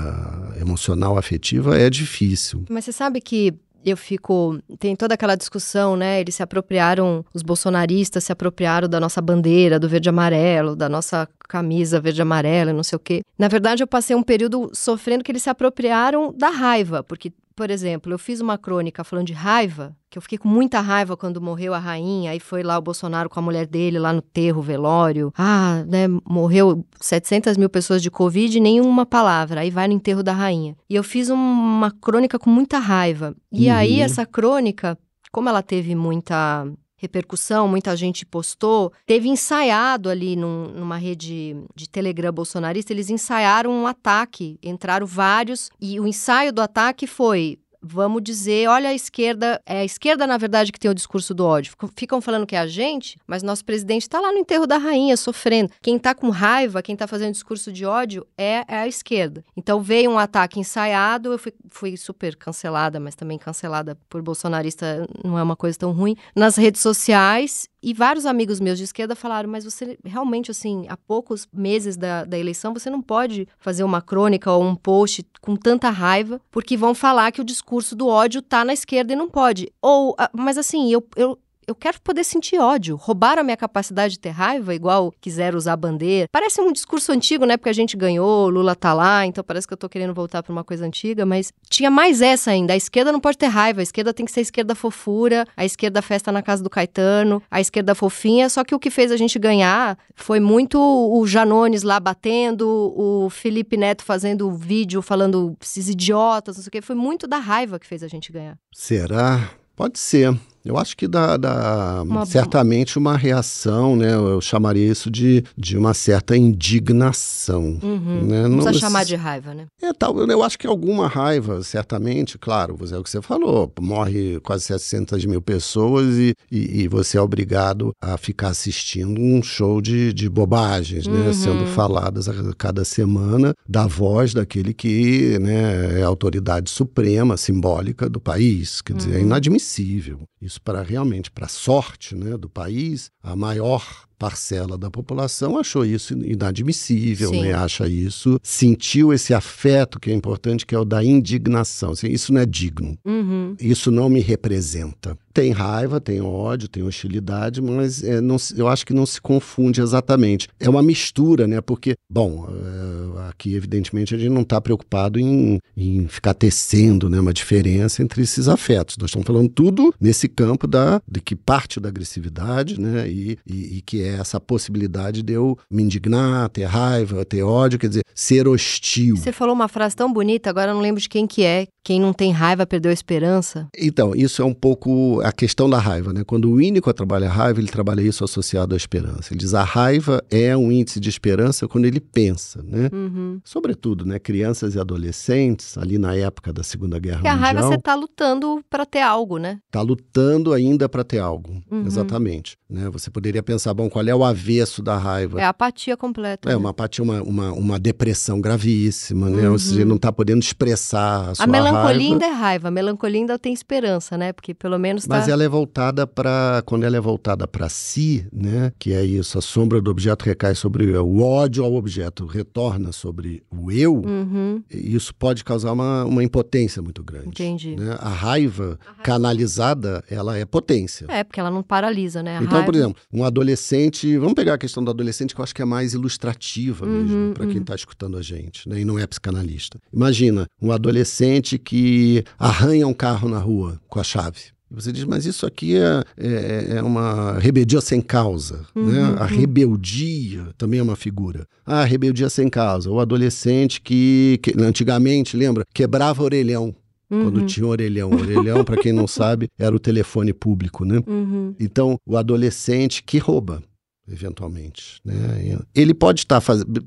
S1: emocional, afetiva, é difícil.
S2: Mas você sabe que eu fico. Tem toda aquela discussão, né? Eles se apropriaram, os bolsonaristas se apropriaram da nossa bandeira, do verde amarelo, da nossa camisa verde amarela, não sei o quê. Na verdade, eu passei um período sofrendo que eles se apropriaram da raiva, porque. Por exemplo, eu fiz uma crônica falando de raiva, que eu fiquei com muita raiva quando morreu a rainha, aí foi lá o Bolsonaro com a mulher dele lá no terro, velório. Ah, né, morreu 700 mil pessoas de Covid e nenhuma palavra. Aí vai no enterro da rainha. E eu fiz um- uma crônica com muita raiva. E
S1: Uhum.
S2: aí essa crônica, como ela teve muita repercussão, muita gente postou, teve ensaiado ali num- numa rede de Telegram bolsonarista, eles ensaiaram um ataque, entraram vários, e o ensaio do ataque foi. Vamos dizer, olha a esquerda, é a esquerda, na verdade, que tem o discurso do ódio. Ficam- falando que é a gente, mas nosso presidente está lá no enterro da rainha, sofrendo. Quem tá com raiva, quem tá fazendo discurso de ódio é, é a esquerda. Então veio um ataque ensaiado, eu fui, fui super cancelada, mas também cancelada por bolsonarista não é uma coisa tão ruim, nas redes sociais. E vários amigos meus de esquerda falaram, mas você realmente, assim, há poucos meses da, da eleição, você não pode fazer uma crônica ou um post com tanta raiva, porque vão falar que o discurso do ódio tá na esquerda e não pode. Ou, ah, mas assim, eu, eu, eu quero poder sentir ódio. Roubaram a minha capacidade de ter raiva, igual quiseram usar a bandeira. Parece um discurso antigo, né? Porque a gente ganhou, Lula tá lá, então parece que eu tô querendo voltar pra uma coisa antiga, mas tinha mais essa ainda. A esquerda não pode ter raiva, a esquerda tem que ser a esquerda fofura, a esquerda festa na casa do Caetano, a esquerda fofinha, só que o que fez a gente ganhar foi muito o Janones lá batendo, o Felipe Neto fazendo vídeo falando esses idiotas, não sei o quê. Foi muito da raiva que fez a gente ganhar.
S1: Será? Pode ser. Eu acho que dá, dá
S2: Uma-
S1: certamente uma reação, né? Eu chamaria isso de, de uma certa indignação.
S2: Uhum.
S1: Né?
S2: Não precisa chamar de raiva, né?
S1: É, tal, eu acho que alguma raiva, certamente, claro, é o que você falou, morre quase 700 mil pessoas e, e, e você é obrigado a ficar assistindo um show de, de bobagens, né,
S2: Uhum.
S1: sendo faladas a cada semana da voz daquele que né, é a autoridade suprema, simbólica do país, quer dizer, é
S2: Uhum.
S1: inadmissível. Isso para realmente, para a sorte né, do país, a maior parcela da população achou isso inadmissível, né? acha isso, sentiu esse afeto que é importante, que é o da indignação. Assim, isso não é digno,
S2: Uhum.
S1: isso não me representa. Tem raiva, tem ódio, tem hostilidade, mas é, não eu acho que não se confunde exatamente. É uma mistura, né? Porque, bom, é, aqui evidentemente a gente não está preocupado em, em ficar tecendo né, uma diferença entre esses afetos. Nós estamos falando tudo nesse campo da, de que parte da agressividade, né? E, e, e que é essa possibilidade de eu me indignar, ter raiva, ter ódio, quer dizer, ser hostil.
S2: Você falou uma frase tão bonita, agora eu não lembro de quem que é, quem não tem raiva perdeu a esperança?
S1: Então, isso é um pouco a questão da raiva, né? Quando o Winnicott trabalha a raiva, ele trabalha isso associado à esperança. Ele diz a raiva é um índice de esperança quando ele pensa, né?
S2: Uhum.
S1: Sobretudo, né? Crianças e adolescentes, ali na época da Segunda Guerra
S2: Porque a
S1: Mundial.
S2: raiva você tá lutando para ter algo, né?
S1: Está lutando ainda para ter algo.
S2: Uhum.
S1: Exatamente. Né? Você poderia pensar, bom, qual é o avesso da raiva?
S2: É a apatia completa.
S1: É,
S2: né?
S1: uma apatia, uma, uma, uma depressão gravíssima, né? Ou seja,
S2: Uhum.
S1: não está podendo expressar a sua
S2: A melancolia
S1: raiva.
S2: ainda é raiva, a melancolia ainda tem esperança, né? Porque pelo menos tá...
S1: Mas ela é voltada para quando ela é voltada para si, né? Que é isso, a sombra do objeto recai sobre o eu, o ódio ao objeto retorna sobre o eu.
S2: Uhum,
S1: Isso pode causar uma, uma impotência muito grande.
S2: entendi.
S1: né? A raiva canalizada, ela é potência.
S2: É, porque ela não paralisa, né? A
S1: Então, por
S2: raiva-
S1: exemplo, um adolescente. Vamos pegar a questão do adolescente, que eu acho que é mais ilustrativa
S2: Uhum,
S1: mesmo, para quem
S2: uhum.
S1: está escutando a gente, né? E não é psicanalista. Imagina um adolescente que arranha um carro na rua com a chave. Você diz, mas isso aqui é, é, é uma rebeldia sem causa. né?
S2: Uhum,
S1: A
S2: uhum.
S1: rebeldia também é uma figura. Ah, rebeldia sem causa. O adolescente que, que antigamente, lembra, quebrava orelhão. Quando
S2: Uhum,
S1: tinha orelhão. Orelhão, para quem não sabe, era o telefone público, né?
S2: uhum.
S1: Então, o adolescente que rouba, eventualmente, né? Ele pode estar fazendo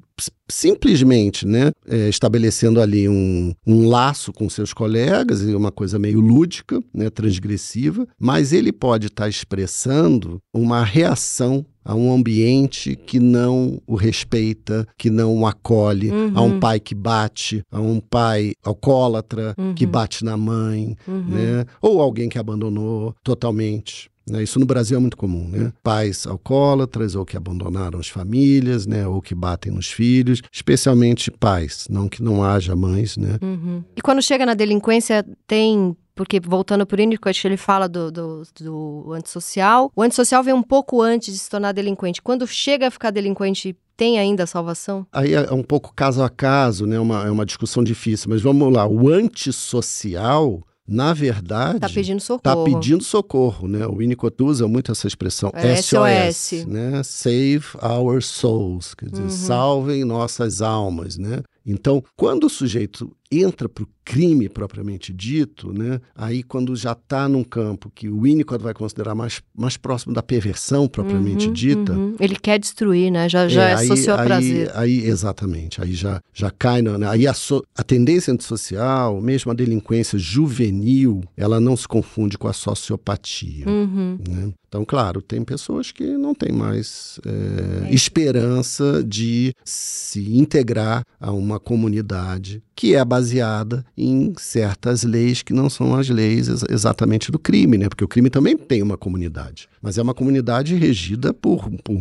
S1: simplesmente, né, é, estabelecendo ali um, um laço com seus colegas, uma coisa meio lúdica, né, transgressiva, mas ele pode estar expressando uma reação a um ambiente que não o respeita, que não o acolhe,
S2: Uhum.
S1: a um pai que bate, a um pai alcoólatra que
S2: Uhum.
S1: bate na mãe,
S2: Uhum.
S1: né? Ou alguém que abandonou totalmente. Né? Isso no Brasil é muito comum, né? Pais alcoólatras ou que abandonaram as famílias, né? Ou que batem nos filhos, especialmente pais, não que não haja mães, né?
S2: Uhum. E quando chega na delinquência, tem. Porque voltando por Winnicott, ele fala do, do, do antissocial. O antissocial vem um pouco antes de se tornar delinquente. Quando chega a ficar delinquente, tem ainda a salvação?
S1: Aí é um pouco caso a caso, né? Uma, é uma discussão difícil, mas vamos lá. O antissocial, na verdade.
S2: Tá pedindo socorro.
S1: Tá pedindo socorro, né? O Winnicott usa muito essa expressão
S2: É,
S1: SOS,
S2: SOS.
S1: né? Save our souls, quer dizer,
S2: Uhum.
S1: salvem nossas almas, né? Então, quando o sujeito entra para o crime propriamente dito, né? Aí quando já está num campo que o Winnicott vai considerar mais, mais próximo da perversão propriamente
S2: Uhum,
S1: dita,
S2: uhum. Ele quer destruir, né? Já, já é,
S1: aí-
S2: socioprazer.
S1: Aí, aí, exatamente, aí já, já cai. Na, na- aí a, so- a tendência antissocial, mesmo a delinquência juvenil, ela não se confunde com a sociopatia.
S2: Uhum.
S1: né? Então, claro, tem pessoas que não têm mais é, esperança de se integrar a uma comunidade que é baseada em certas leis que não são as leis ex- exatamente do crime, né? Porque o crime também tem uma comunidade, mas é uma comunidade regida por, por,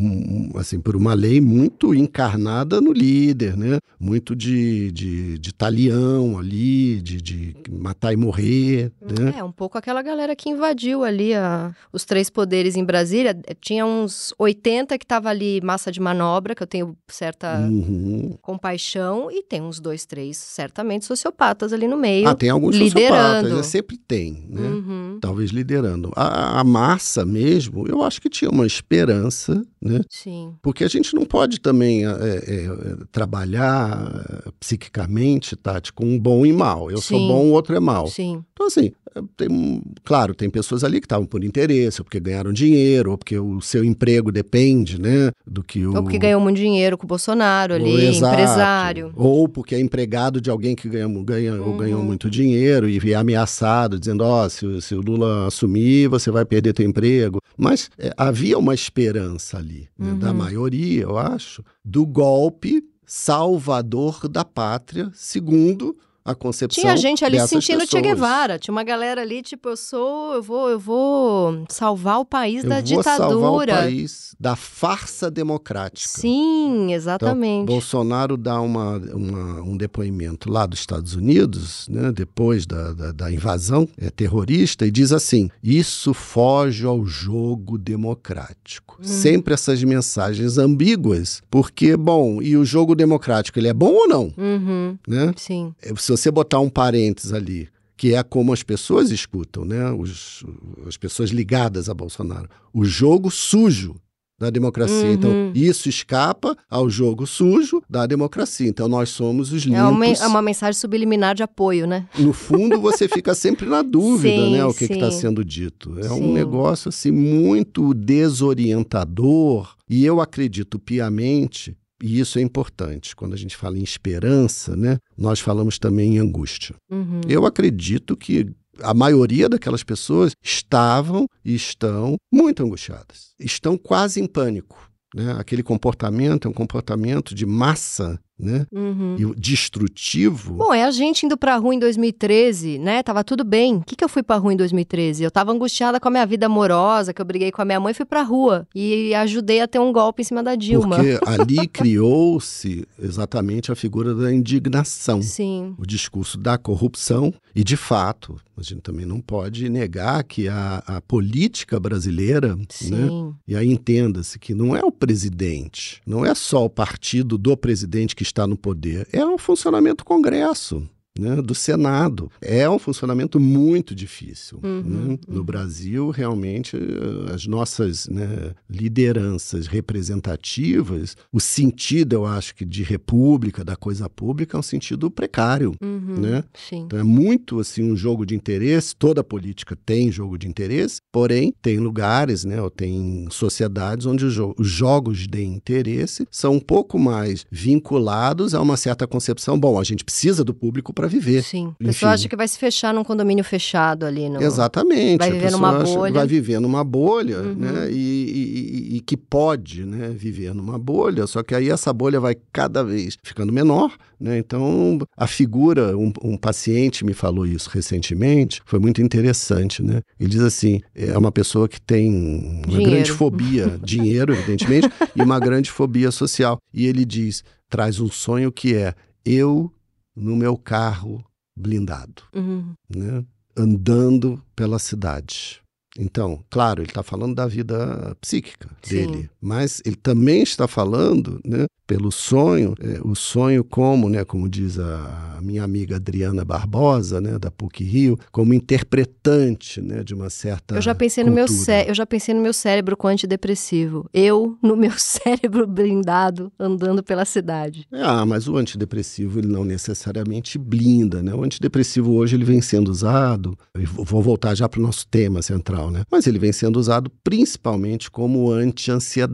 S1: assim, por uma lei muito encarnada no líder, né? Muito de, de, de talião ali, de, de matar e morrer, né?
S2: É, um pouco aquela galera que invadiu ali a- os três poderes em Brasília. Tinha uns 80 que tava ali massa de manobra, que eu tenho certa
S1: Uhum.
S2: compaixão, e tem uns dois, três, certamente, sociopatas ali no meio.
S1: Ah, tem alguns
S2: liderando.
S1: sociopatas, né? sempre tem, né?
S2: Uhum.
S1: Talvez liderando. A, a massa mesmo, eu acho que tinha uma esperança, né?
S2: Sim.
S1: Porque a gente não pode também é, é, trabalhar é, psiquicamente, Tati, com um bom e mal. Eu sou
S2: Sim.
S1: bom, o outro é mal.
S2: Sim.
S1: Então, assim, é, tem, claro, tem pessoas ali que estavam por interesse, ou porque ganharam dinheiro, ou porque o seu emprego depende, né? Do que o.
S2: Ou porque ganhou muito dinheiro com o Bolsonaro ali,
S1: exato.
S2: empresário.
S1: Ou porque é empregado de alguém que ganha, ganha, ou
S2: Uhum.
S1: ganhou muito dinheiro e é ameaçado, dizendo: ó, se, o- se o Lula assumir, você vai perder teu emprego. Mas é, havia uma esperança ali, né, da
S2: Uhum.
S1: maioria, eu acho, do golpe salvador da pátria, segundo a concepção
S2: Tinha gente ali se sentindo Che
S1: pessoas.
S2: Guevara. Tinha uma galera ali, tipo, eu sou, eu vou, eu vou salvar o país
S1: Eu
S2: da
S1: vou salvar o
S2: ditadura.
S1: país da farsa democrática.
S2: Sim,
S1: Então,
S2: exatamente.
S1: Bolsonaro dá uma, uma- um depoimento lá dos Estados Unidos, né, depois da, da, da invasão é, terrorista, e diz assim: Isso foge ao jogo democrático.
S2: Hum.
S1: Sempre essas mensagens ambíguas, porque, bom, e o jogo democrático, ele é bom ou não?
S2: Uhum,
S1: Né?
S2: sim.
S1: É, Se você botar um parênteses ali, que é como as pessoas escutam, né? Os, as pessoas ligadas a Bolsonaro. O jogo sujo da democracia. Então,
S2: Uhum.
S1: isso escapa ao jogo sujo da democracia. Então, nós somos os limpos.
S2: É uma, é uma mensagem subliminar de apoio, né?
S1: No fundo, você fica sempre na dúvida,
S2: Sim,
S1: né? O que está sendo dito. É
S2: Sim.
S1: um negócio, assim, muito desorientador. E eu acredito piamente, e isso é importante, quando a gente fala em esperança, né? Nós falamos também em angústia.
S2: Uhum.
S1: Eu acredito que a maioria daquelas pessoas estavam e estão muito angustiadas. Estão quase em pânico. Né? Aquele comportamento é um comportamento de massa né?
S2: Uhum.
S1: e o destrutivo.
S2: Bom, é a gente indo pra rua em 2013, né? Tava tudo bem. O que, que eu fui pra rua em 2013? Eu tava angustiada com a minha vida amorosa, que eu briguei com a minha mãe, fui pra rua. E ajudei a ter um golpe em cima da Dilma.
S1: Porque ali criou-se exatamente a figura da indignação.
S2: Sim.
S1: O discurso da corrupção, e de fato, a gente também não pode negar que a, a política brasileira, né,
S2: Sim.
S1: e aí entenda-se que não é o presidente, não é só o partido do presidente que está no poder, é o funcionamento do Congresso. Né, do Senado. É um funcionamento muito difícil.
S2: Uhum,
S1: né? No Brasil, realmente, eh, as nossas né, lideranças representativas, o sentido, eu acho que, de república, da coisa pública, é um sentido precário.
S2: Uhum.
S1: Né?
S2: Sim.
S1: Então é muito assim um jogo de interesse. Toda política tem jogo de interesse, porém tem lugares, né, ou tem sociedades onde os, jo- os jogos de interesse são um pouco mais vinculados a uma certa concepção. Bom, a gente precisa do público para viver.
S2: Sim. A pessoa acha que vai se fechar num condomínio fechado ali. No...
S1: Exatamente.
S2: Vai viver numa
S1: acha-
S2: bolha.
S1: Vai viver numa bolha,
S2: Uhum.
S1: né? E, e- e- e que pode né, viver numa bolha, só que aí essa bolha vai cada vez ficando menor, né? Então, a figura, um, um paciente me falou isso recentemente, foi muito interessante, né? Ele diz assim, é uma pessoa que tem uma
S2: Dinheiro.
S1: grande fobia, dinheiro, evidentemente, e uma grande fobia social. E ele diz, traz um sonho que é eu no meu carro blindado
S2: Uhum.
S1: né, andando pela cidade. Então, claro, ele está falando da vida psíquica
S2: Sim.
S1: dele, mas ele também está falando, né, pelo sonho, é, o sonho como, né, como diz a minha amiga Adriana Barbosa, né, da PUC Rio, como interpretante, né, de uma certa
S2: Eu já pensei no meu cé... eu já pensei no meu cérebro com antidepressivo. Eu no meu cérebro blindado andando pela cidade.
S1: Ah, mas o antidepressivo ele não necessariamente blinda, né? O antidepressivo hoje ele vem sendo usado, vou vou voltar já para o nosso tema central, né? Mas ele vem sendo usado principalmente como anti-ansiedade,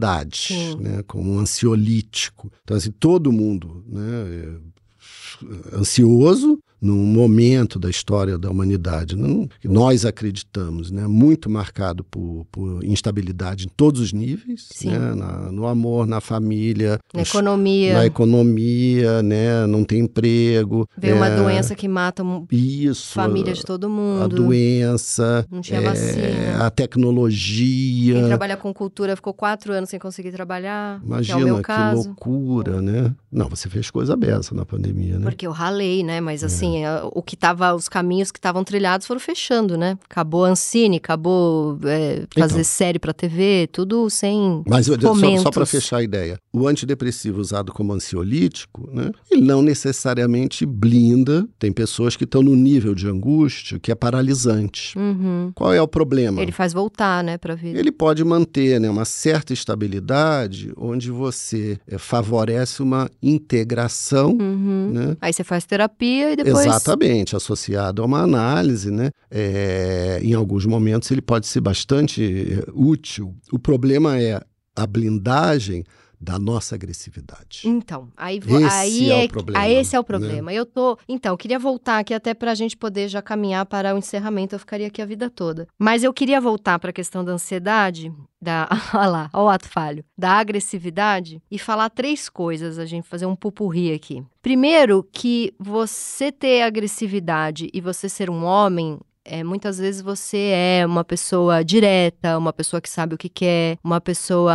S2: Sim.
S1: né? Como um ansiolítico. Então assim, todo mundo, né? é ansioso num momento da história da humanidade, não, que nós acreditamos, né, muito marcado por, por instabilidade em todos os níveis, né, na- no amor, na família,
S2: Na
S1: nos-
S2: economia.
S1: na economia, né? Não tem emprego.
S2: Veio uma
S1: é,
S2: doença que mata
S1: Isso.
S2: família de todo mundo.
S1: a doença.
S2: Não tinha
S1: é,
S2: vacina.
S1: A tecnologia.
S2: Quem trabalha com cultura ficou quatro anos sem conseguir trabalhar. que é
S1: Imagina que
S2: caso.
S1: loucura, né? Não, você fez coisa beça na pandemia, né?
S2: Porque eu ralei, né? Mas
S1: É.
S2: assim, a- o que tava, os caminhos que estavam trilhados foram fechando, né? Acabou a Ancine, acabou é, fazer
S1: Então.
S2: série pra TV, tudo sem.
S1: Mas eu- só, só para fechar a ideia, o antidepressivo usado como ansiolítico, né, ele não necessariamente blinda. Tem pessoas que estão no nível de angústia que é paralisante.
S2: Uhum.
S1: Qual é o problema?
S2: Ele faz voltar, né, pra vida.
S1: Ele pode manter né, uma certa estabilidade onde você eh, favorece uma integração.
S2: Uhum.
S1: Né?
S2: Aí você faz terapia e depois.
S1: Exatamente, associado a uma análise, né? É, em alguns momentos ele pode ser bastante eh, útil. O problema é a blindagem da nossa agressividade.
S2: Então, aí,
S1: Esse
S2: aí
S1: é o
S2: é,
S1: problema,
S2: aí esse é o
S1: né?
S2: problema. Eu tô, então, eu queria voltar aqui até pra gente poder já caminhar para o encerramento, eu ficaria aqui a vida toda. Mas eu queria voltar para a questão da ansiedade, da, olha lá, olha o ato falho, da agressividade e falar três coisas, a gente fazer um pupurri aqui. Primeiro, que você ter agressividade e você ser um homem é, muitas vezes você é uma pessoa direta, uma pessoa que sabe o que quer, uma pessoa.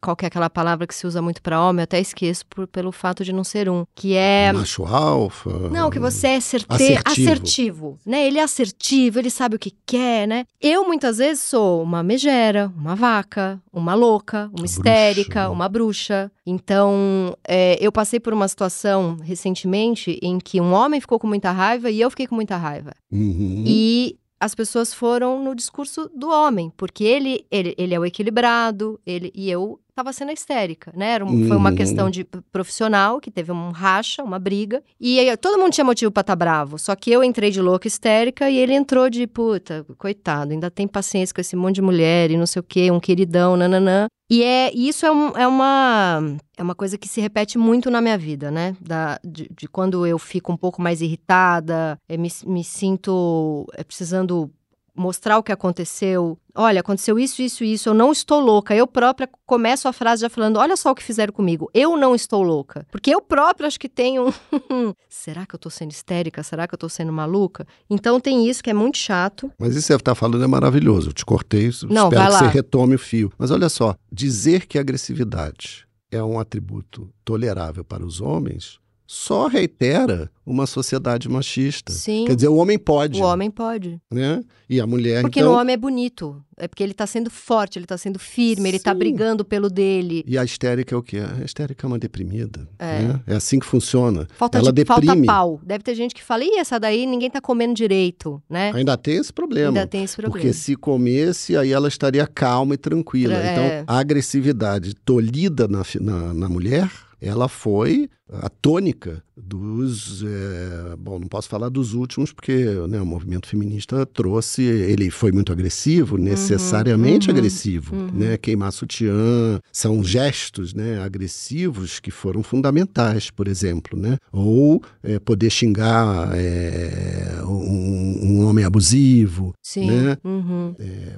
S2: Qual que é aquela palavra que se usa muito pra homem? Eu até esqueço por- pelo fato de não ser um. Que é.
S1: Macho alfa.
S2: Não, que você é certeiro,
S1: Assertivo.
S2: assertivo. né? Ele é assertivo, ele sabe o que quer, né? Eu muitas vezes sou uma megera, uma vaca, uma louca, uma histérica,
S1: né?
S2: uma bruxa. Então, é, eu passei por uma situação recentemente em que um homem ficou com muita raiva e eu fiquei com muita raiva.
S1: Uhum.
S2: E as pessoas foram no discurso do homem, porque ele, ele, ele é o equilibrado, ele e eu estava sendo histérica, né? Era um, Foi uma
S1: Uhum.
S2: questão de profissional, que teve um racha, uma briga. E aí, todo mundo tinha motivo pra estar bravo. Só que eu entrei de louca histérica e ele entrou de puta, coitado, ainda tem paciência com esse monte de mulher e não sei o quê, um queridão, nananã. E é, isso é, um- é uma, é uma coisa que se repete muito na minha vida, né? Da, de, de quando eu fico um pouco mais irritada, eu me, me sinto é, precisando mostrar o que aconteceu. Olha, aconteceu isso, isso, isso. Eu não estou louca. Eu própria começo a frase já falando: olha só o que fizeram comigo. Eu não estou louca. Porque eu própria acho que tenho. Será que eu tô sendo histérica? Será que eu tô sendo maluca? Então tem isso que é muito chato.
S1: Mas isso que você está falando é maravilhoso. Eu te cortei,
S2: Não,
S1: espero que você retome o fio. Mas olha só, dizer que a agressividade é um atributo tolerável para os homens só reitera uma sociedade machista.
S2: Sim.
S1: Quer dizer, o homem pode,
S2: O homem pode.
S1: né? E a mulher,
S2: Porque
S1: então...
S2: no homem é bonito. É porque ele tá sendo forte, ele tá sendo firme, ele tá
S1: Sim.
S2: brigando pelo dele.
S1: E a histérica é o quê? A histérica é uma deprimida.
S2: É.
S1: né? É assim que funciona.
S2: Falta,
S1: Ela
S2: de, falta
S1: deprime.
S2: pau. Deve ter gente que fala, ih, essa daí ninguém tá comendo direito, né?
S1: Ainda tem esse problema.
S2: Ainda tem esse problema.
S1: Porque se comesse, aí ela estaria calma e tranquila.
S2: É.
S1: Então, a agressividade tolhida na, na, na mulher, ela foi a tônica dos. é, bom, não posso falar dos últimos, porque né, o movimento feminista trouxe. Ele foi muito agressivo, necessariamente
S2: uhum,
S1: agressivo.
S2: uhum.
S1: Né? Queimar sutiã. São gestos né, agressivos que foram fundamentais, por exemplo. Né? Ou é, poder xingar é, um, um homem abusivo.
S2: Sim.
S1: né?
S2: uhum.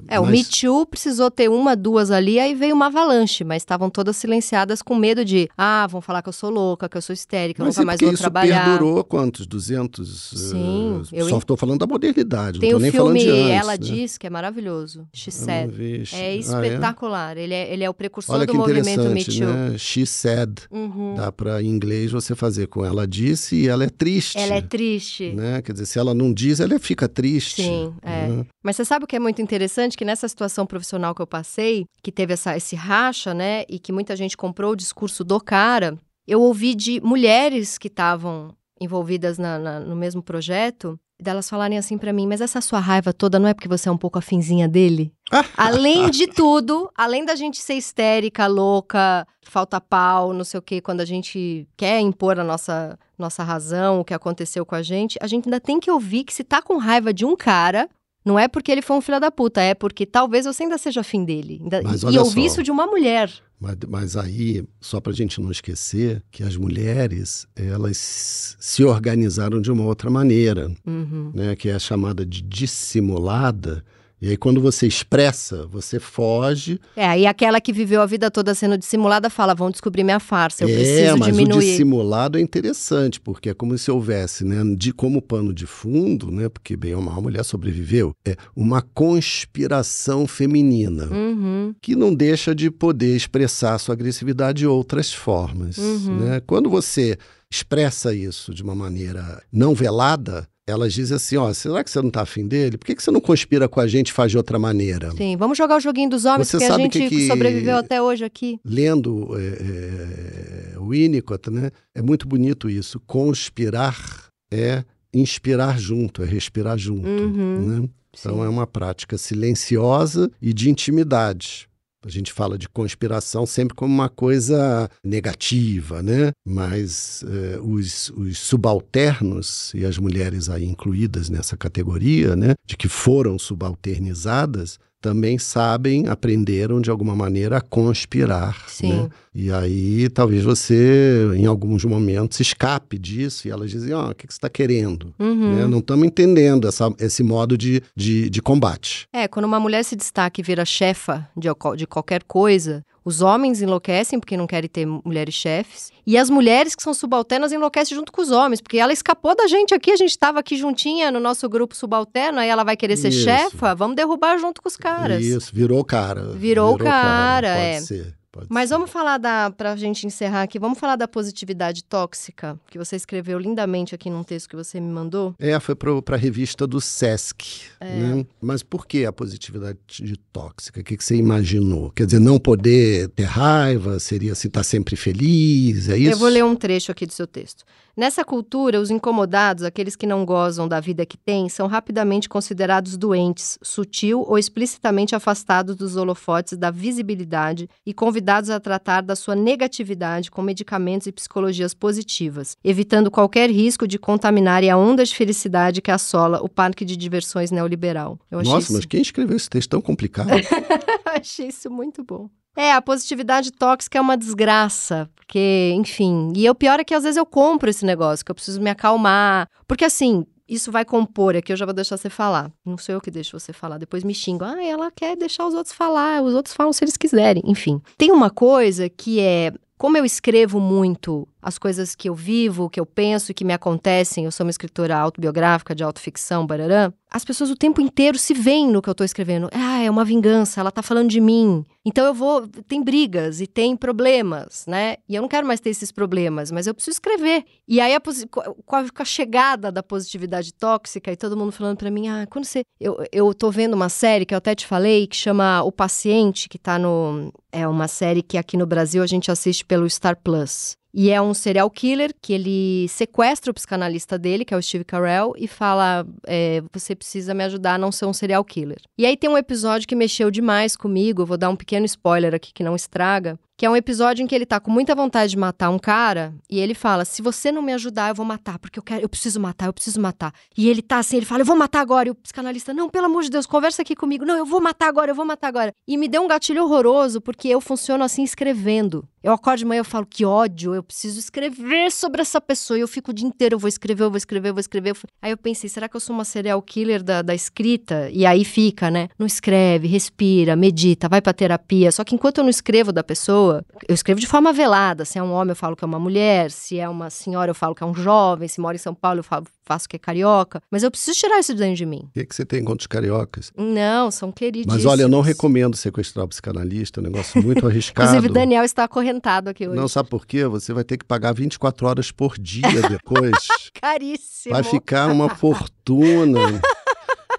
S2: É, o
S1: mas-
S2: Me Too precisou ter uma, duas ali, aí veio uma avalanche, mas estavam todas silenciadas com medo de, ah, vão falar que eu sou louca, que eu sou histérica, eu
S1: Mas
S2: nunca
S1: é
S2: mais vou
S1: isso
S2: trabalhar.
S1: perdurou quantos? 200?
S2: Sim,
S1: eh,
S2: eu
S1: só estou falando da modernidade,
S2: Tem
S1: não
S2: o
S1: estou nem falando
S2: filme
S1: de antes.
S2: Ela
S1: né?
S2: Diz, que é maravilhoso.
S1: Eu
S2: Said.
S1: vi.
S2: É
S1: Ah, é?
S2: espetacular. Ele, é, ele é o precursor
S1: Olha
S2: do
S1: que
S2: movimento Me Too.
S1: né? She said.
S2: Uhum.
S1: Dá para em inglês você fazer com ela disse e ela é triste.
S2: Ela é triste.
S1: Né? Quer dizer, se ela não diz, ela fica triste.
S2: Sim, é.
S1: né?
S2: Mas você sabe o que é muito interessante? Que nessa situação profissional que eu passei, que teve essa, esse racha, né? E que muita gente comprou o discurso do cara, eu ouvi de mulheres que estavam envolvidas na- na- no mesmo projeto, delas falarem assim pra mim, mas essa sua raiva toda não é porque você é um pouco afinzinha dele? além de tudo, além da gente ser histérica, louca, falta pau, não sei o quê, quando a gente quer impor a nossa, nossa razão, o que aconteceu com a gente, a gente ainda tem que ouvir que se tá com raiva de um cara, não é porque ele foi um filho da puta, é porque talvez você ainda seja afim dele. Ainda- e ouvir isso de uma mulher.
S1: Mas, mas aí, só para a gente não esquecer que as mulheres, elas se organizaram de uma outra maneira.
S2: Uhum.
S1: né, que é a chamada de dissimulada. E aí, quando você expressa, você foge.
S2: É, aí aquela que viveu a vida toda sendo dissimulada fala: vão descobrir minha farsa, eu
S1: é,
S2: preciso
S1: mas o
S2: diminuir.
S1: dissimulado é interessante, porque é como se houvesse, né, de como pano de fundo, né, porque bem ou mal a mulher sobreviveu, é uma conspiração feminina.
S2: Uhum.
S1: que não deixa de poder expressar sua agressividade de outras formas.
S2: Uhum.
S1: Né? Quando você expressa isso de uma maneira não velada, elas dizem assim: ó, será que você não está afim dele? Por que, que você não conspira com a gente e faz de outra maneira?
S2: Sim, vamos jogar o joguinho dos homens,
S1: Você
S2: porque a gente
S1: que que-
S2: sobreviveu até hoje aqui.
S1: Lendo é, é, o Winnicott, né? é muito bonito isso. Conspirar é inspirar junto, é respirar junto.
S2: Uhum.
S1: Né? Então
S2: Sim.
S1: é uma prática silenciosa e de intimidade. A gente fala de conspiração sempre como uma coisa negativa, né? Mas eh, os, os subalternos, e as mulheres aí incluídas nessa categoria, né? De que foram subalternizadas, também sabem, aprenderam de alguma maneira a conspirar.
S2: Sim.
S1: né? E aí talvez você, em alguns momentos, escape disso e elas dizem: Ó, o que, que você está querendo?
S2: Uhum.
S1: né? Não estamos entendendo essa, esse modo de, de, de combate.
S2: É, quando uma mulher se destaca e vira chefa de, de qualquer coisa, os homens enlouquecem porque não querem ter mulheres chefes. E as mulheres que são subalternas enlouquecem junto com os homens, porque ela escapou da gente aqui, a gente estava aqui juntinha no nosso grupo subalterno, aí ela vai querer ser
S1: Isso.
S2: chefa, vamos derrubar junto com os caras.
S1: Isso, virou cara.
S2: Virou cara,
S1: pode
S2: é.
S1: Ser, pode
S2: Mas
S1: ser.
S2: vamos falar da, pra gente encerrar aqui, vamos falar da positividade tóxica, que você escreveu lindamente aqui num texto que você me mandou.
S1: É, foi para a revista do Sesc.
S2: É.
S1: Né? Mas por que a positividade de tóxica? O que, que você imaginou? Quer dizer, não poder ter raiva, seria se estar sempre feliz, é isso?
S2: Eu vou ler um trecho aqui do seu texto. Nessa cultura, os incomodados, aqueles que não gozam da vida que têm, são rapidamente considerados doentes, sutil ou explicitamente afastados dos holofotes da visibilidade e convidados a tratar da sua negatividade com medicamentos e psicologias positivas, evitando qualquer risco de contaminarem a onda de felicidade que assola o parque de diversões neoliberal.
S1: Nossa, isso... mas quem escreveu esse texto tão complicado?
S2: achei isso muito bom. É, a positividade tóxica é uma desgraça, porque, enfim. E o pior é que às vezes eu compro esse negócio, que eu preciso me acalmar. Porque assim, isso vai compor, aqui eu já vou deixar você falar. Não sou eu que deixo você falar. Depois me xingam. Ah, ela quer deixar os outros falar, os outros falam se eles quiserem. Enfim. Tem uma coisa que é. Como eu escrevo muito as coisas que eu vivo, que eu penso, que me acontecem, eu sou uma escritora autobiográfica de autoficção, bararã, as pessoas o tempo inteiro se veem no que eu tô escrevendo. Ah, é uma vingança, ela tá falando de mim. Então eu vou. Tem brigas e tem problemas, né? E eu não quero mais ter esses problemas, mas eu preciso escrever. E aí, a, com, a, chegada da positividade tóxica e todo mundo falando para mim, ah, quando você. Eu, eu tô vendo uma série que eu até te falei, que chama O Paciente, que tá no. É uma série que aqui no Brasil a gente assiste pelo Star Plus. E é um serial killer que ele sequestra o psicanalista dele, que é o Steve Carell, e fala: é, Você precisa me ajudar a não ser um serial killer. E aí tem um episódio que mexeu demais comigo, vou dar um pequeno spoiler aqui que não estraga, que é um episódio em que ele tá com muita vontade de matar um cara e ele fala: "Se você não me ajudar, eu vou matar, porque eu quero, eu preciso matar, eu preciso matar". E ele tá assim, ele fala: "Eu vou matar agora". E o psicanalista: "Não, pelo amor de Deus, conversa aqui comigo". "Não, eu vou matar agora, eu vou matar agora". E me deu um gatilho horroroso, porque eu funciono assim escrevendo. Eu acordo de manhã, eu falo: "Que ódio, eu preciso escrever sobre essa pessoa". E eu fico o dia inteiro, eu vou escrever, eu vou escrever, eu vou escrever. Aí eu pensei: será que eu sou uma serial killer da, da escrita? E aí fica, né? Não escreve, respira, medita, vai pra terapia. Só que enquanto eu não escrevo da pessoa, eu escrevo de forma velada. Se é um homem, eu falo que é uma mulher. Se é uma senhora, eu falo que é um jovem. Se mora em São Paulo, eu falo, faço que é carioca. Mas eu preciso tirar isso de dentro de mim.
S1: O que, é que você tem contra os cariocas?
S2: Não, são queridíssimos.
S1: Mas olha, eu não recomendo sequestrar o psicanalista. É um negócio muito arriscado.
S2: Inclusive, Daniel está acorrentado aqui hoje.
S1: Não, sabe por quê? Você vai ter que pagar 24 horas por dia depois.
S2: Caríssimo.
S1: Vai ficar uma fortuna.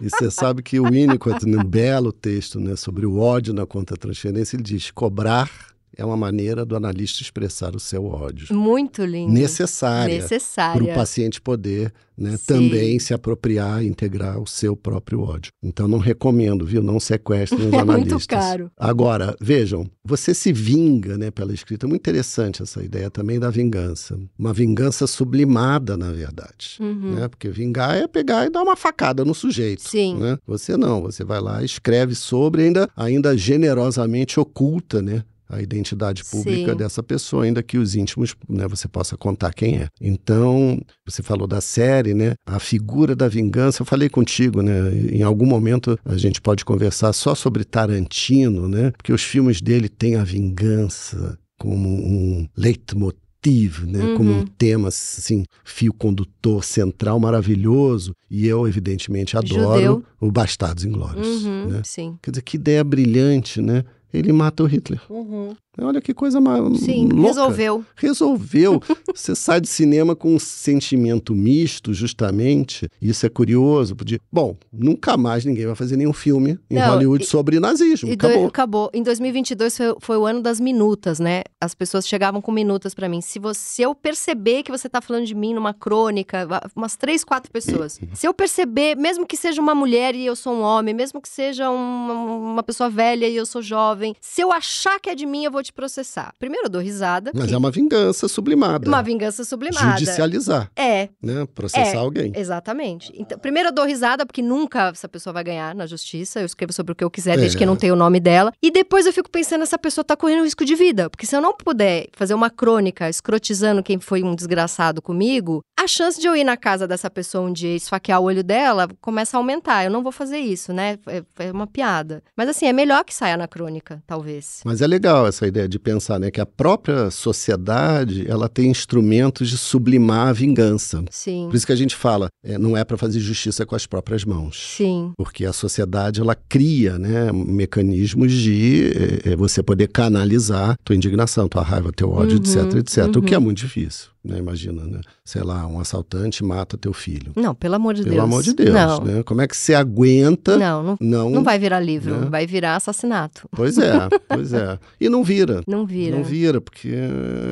S1: E você sabe que o Winnicott, num belo texto né, sobre o ódio na conta-transferência, ele diz: cobrar é uma maneira do analista expressar o seu ódio.
S2: Muito lindo.
S1: Necessária.
S2: Necessária.
S1: Para o paciente poder né, também se apropriar e integrar o seu próprio ódio. Então, não recomendo, viu? Não sequestrem os
S2: é
S1: analistas.
S2: Muito caro.
S1: Agora, vejam, você se vinga né, pela escrita. É muito interessante essa ideia também da vingança. Uma vingança sublimada, na verdade. Uhum. Né? Porque vingar é pegar e dar uma facada no sujeito.
S2: Sim.
S1: Né? Você não, você vai lá, escreve sobre, ainda, ainda generosamente oculta, né? A identidade pública Sim. dessa pessoa, ainda que os íntimos, né, você possa contar quem é. Então, você falou da série, né? A figura da vingança, eu falei contigo, né? Em algum momento a gente pode conversar só sobre Tarantino, né? Porque os filmes dele têm a vingança como um leitmotiv, né? Uhum. Como um tema, assim, fio condutor central maravilhoso. E eu, evidentemente, adoro Judeu. o Bastardos Inglórios. Uhum, né?
S2: Sim.
S1: Quer dizer, que ideia brilhante, né? Ele mata o Hitler.
S2: Uhum.
S1: Olha que coisa mais
S2: Sim,
S1: louca.
S2: resolveu.
S1: Resolveu. Você sai de cinema com um sentimento misto, justamente. Isso é curioso. Podia... Bom, nunca mais ninguém vai fazer nenhum filme em Não, Hollywood e, sobre nazismo. acabou. Do,
S2: acabou. Em 2022 foi, foi, o ano das minutas, né? As pessoas chegavam com minutas para mim. Se você eu perceber que você tá falando de mim numa crônica, umas três, quatro pessoas. se eu perceber, mesmo que seja uma mulher e eu sou um homem, mesmo que seja uma, uma pessoa velha e eu sou jovem, se eu achar que é de mim, eu vou te processar. Primeiro eu dou risada.
S1: Mas é uma vingança sublimada.
S2: Uma vingança sublimada.
S1: Judicializar.
S2: É.
S1: Né? Processar
S2: é,
S1: alguém.
S2: Exatamente. Então, primeiro eu dou risada, porque nunca essa pessoa vai ganhar na justiça. Eu escrevo sobre o que eu quiser, desde é. que não tenha o nome dela. E depois eu fico pensando, essa pessoa tá correndo risco de vida. Porque se eu não puder fazer uma crônica escrotizando quem foi um desgraçado comigo, chance de eu ir na casa dessa pessoa um dia e esfaquear o olho dela começa a aumentar. Eu não vou fazer isso, né? É, é uma piada. Mas assim, é melhor que saia na crônica, talvez.
S1: Mas é legal essa ideia de pensar, né, que a própria sociedade ela tem instrumentos de sublimar a vingança.
S2: Sim.
S1: Por isso que a gente fala, é, não é para fazer justiça com as próprias mãos.
S2: Sim.
S1: Porque a sociedade ela cria, né, mecanismos de é, é você poder canalizar tua indignação, tua raiva, teu ódio, uhum, etc, etc. Uhum. O que é uhum. muito difícil. Né? Imagina, né? Sei lá, um assaltante mata teu filho.
S2: Não, pelo amor de
S1: Pelo
S2: Deus.
S1: amor de Deus,
S2: Não,
S1: né? Como é que você aguenta?
S2: não, não,
S1: Não,
S2: não vai virar livro,
S1: né?
S2: vai virar assassinato.
S1: Pois é, pois é. E não vira.
S2: Não vira.
S1: Não vira, porque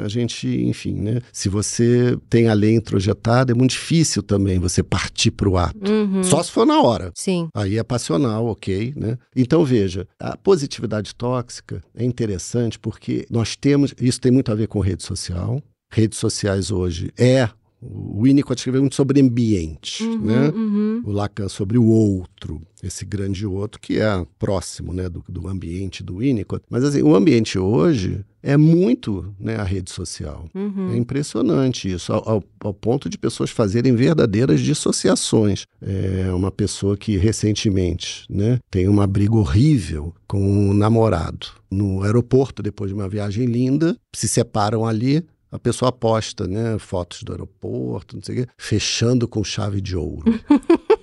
S1: a gente, enfim, né? Se você tem a lei introjetada, é muito difícil também você partir para o ato.
S2: Uhum.
S1: Só se for na hora.
S2: Sim.
S1: Aí é passional, ok, né? Então veja, a positividade tóxica é interessante porque nós temos, isso tem muito a ver com rede social. Redes sociais hoje é o Winnicott escreveu muito sobre ambiente,
S2: Uhum,
S1: né?
S2: uhum.
S1: O Lacan sobre o outro, esse grande outro que é próximo, né, do, do ambiente do Winnicott. Mas assim, o ambiente hoje é muito, né, a rede social.
S2: Uhum.
S1: É impressionante isso, ao, ao- ponto de pessoas fazerem verdadeiras dissociações. É uma pessoa que recentemente né, tem uma briga horrível com um namorado. No aeroporto, depois de uma viagem linda, se separam ali. A pessoa posta né, fotos do aeroporto, não sei o quê, fechando com chave de ouro.